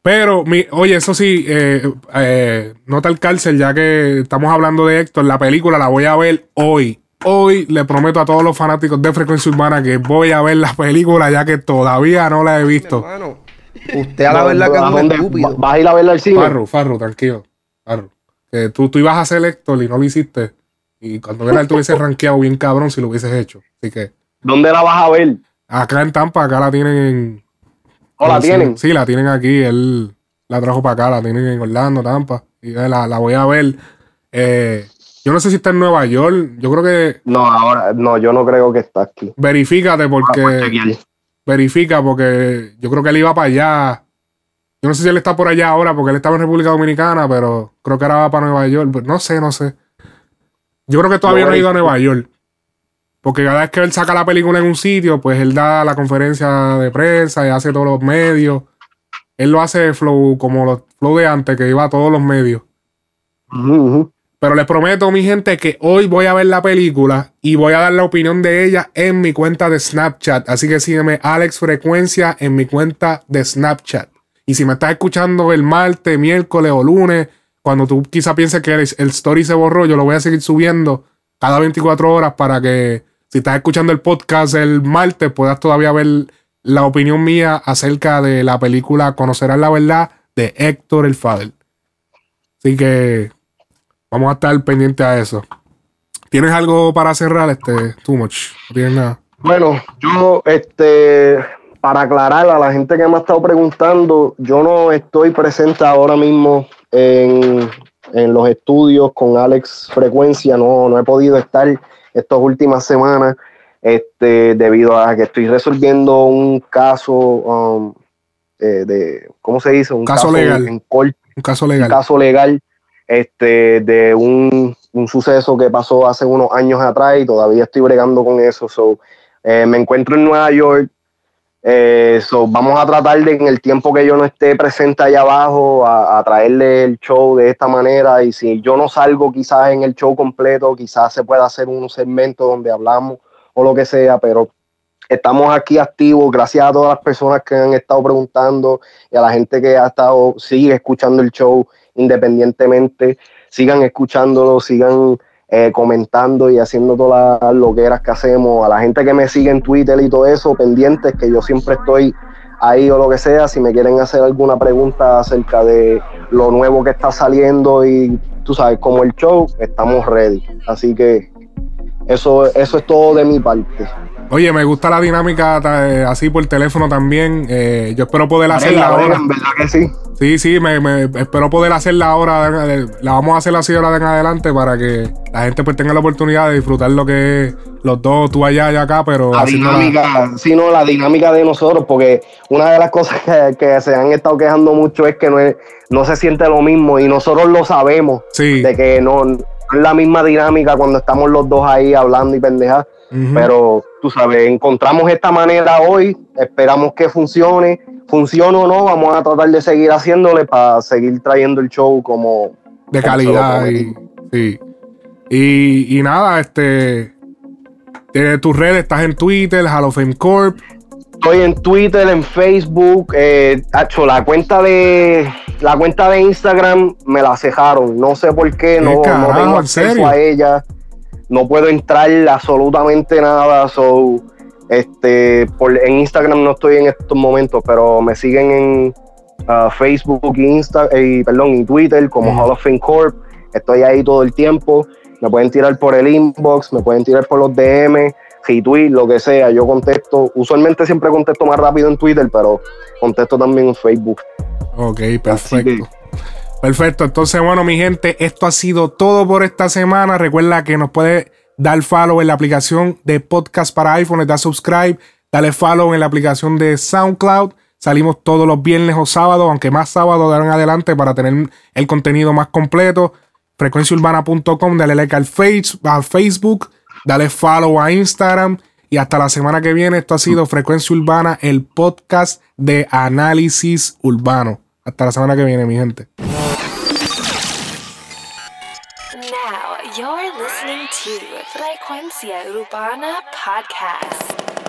pero, mi, oye, eso sí, eh, eh, nota el cárcel, ya que estamos hablando de Héctor, la película la voy a ver hoy. Hoy le prometo a todos los fanáticos de Frecuencia Urbana que voy a ver la película, ya que todavía no la he visto. Usted a la verdad que es estúpido. ¿Vas a ir a verla al cine? Farru, Farru, tranquilo. Farru. Que tú, tú ibas a ser Héctor y no lo hiciste. Y cuando era él, te hubiese rankeado bien cabrón si lo hubieses hecho. Así que ¿Dónde la vas a ver? acá en Tampa, acá la tienen en. ¿O la tienen? Sí, la tienen aquí. Él la trajo para acá, la tienen en Orlando, Tampa. Y la, la voy a ver. Eh, yo no sé si está en Nueva York. Yo creo que. No, ahora, no, yo no creo que está aquí. Verifícate porque. Verifica porque yo creo que él iba para allá. Yo no sé si él está por allá ahora porque él estaba en República Dominicana, pero creo que ahora va para Nueva York. No sé, no sé. Yo creo que todavía No, no ha ido a. Nueva York. Porque cada vez que él saca la película en un sitio, pues él da la conferencia de prensa y hace todos los medios. Él lo hace flow como los flow de antes, que iba a todos los medios. Pero les prometo, mi gente, que hoy voy a ver la película y voy a dar la opinión de ella en mi cuenta de Snapchat. Así que sígueme Alex Frecuencia en mi cuenta de Snapchat. Y si me estás escuchando el martes, miércoles o lunes, cuando tú quizá pienses que el, el story se borró, yo lo voy a seguir subiendo cada 24 horas para que si estás escuchando el podcast el martes puedas todavía ver la opinión mía acerca de la película Conocerás la verdad de Héctor el Fader. Así que Vamos a estar pendientes a eso. ¿Tienes algo para cerrar este Too Much? ¿No tienes nada? Bueno, yo, este, para aclarar a la gente que me ha estado preguntando, yo no estoy presente ahora mismo en, en los estudios con Alex Frecuencia, no, no he podido estar estas últimas semanas, este, debido a que estoy resolviendo un caso um, eh, de, ¿cómo se dice? Un Caso legal. en corte Un caso legal. un caso legal este, de un, un suceso que pasó hace unos años atrás y todavía estoy bregando con eso. So, eh, me encuentro en Nueva York. Eh, so, vamos a tratar de en el tiempo que yo no esté presente allá abajo a, a traerle el show de esta manera. Y si yo no salgo quizás en el show completo quizás se pueda hacer un segmento donde hablamos o lo que sea pero estamos aquí activos gracias a todas las personas que han estado preguntando y a la gente que ha estado sigue escuchando el show independientemente. Sigan escuchándolo sigan eh, comentando y haciendo todas las loqueras que hacemos a la gente que me sigue en Twitter y todo eso pendientes que yo siempre estoy ahí o lo que sea si me quieren hacer alguna pregunta acerca de lo nuevo que está saliendo y tú sabes como el show estamos ready así que eso, eso es todo de mi parte. Oye, me gusta la dinámica eh, así por teléfono también. Eh, yo espero poder hacerla ahora. en verdad que sí. Sí, sí, me, me- espero poder hacerla ahora. La vamos a hacer así ahora de en adelante para que la gente pues tenga la oportunidad de disfrutar lo que es los dos, tú allá y acá, pero La dinámica, sí, no, la dinámica de nosotros, porque una de las cosas que, que se han estado quejando mucho es que no, es- no se siente lo mismo y nosotros lo sabemos, de que no es la misma dinámica cuando estamos los dos ahí hablando y pendejas, pero tú sabes, encontramos esta manera hoy, esperamos que funcione, funcione o no, vamos a tratar de seguir haciéndole para seguir trayendo el show como de como calidad. Y, sí. y, y nada, este. Tus redes, estás en Twitter, Hall of Fame Corp. Estoy en Twitter, en Facebook, eh, tacho, la cuenta de la cuenta de Instagram me la cejaron, no sé por qué, no, no carajo, tengo en acceso a ella, no puedo entrar absolutamente nada, so, este, por, en Instagram no estoy en estos momentos, pero me siguen en ah, Facebook y Insta, y, perdón, y Twitter como Hall of Fame Corp, estoy ahí todo el tiempo, me pueden tirar por el inbox, me pueden tirar por los DM, retweet, lo que sea, yo contesto, usualmente siempre contesto más rápido en Twitter, pero contesto también en Facebook. Ok, perfecto. Perfecto. Entonces, bueno, mi gente, esto ha sido todo por esta semana. Recuerda que nos puede dar follow en la aplicación de podcast para iPhone, da subscribe, dale follow en la aplicación de SoundCloud. Salimos todos los viernes o sábados, aunque más sábados en adelante para tener el contenido más completo. Frecuenciaurbana.com, dale like al, face, al Facebook, dale follow a Instagram. Y hasta la semana que viene, esto ha sido Frecuencia Urbana, el podcast de análisis urbano. Hasta la semana que viene, mi gente. You're listening to Frecuencia Urbana Podcast.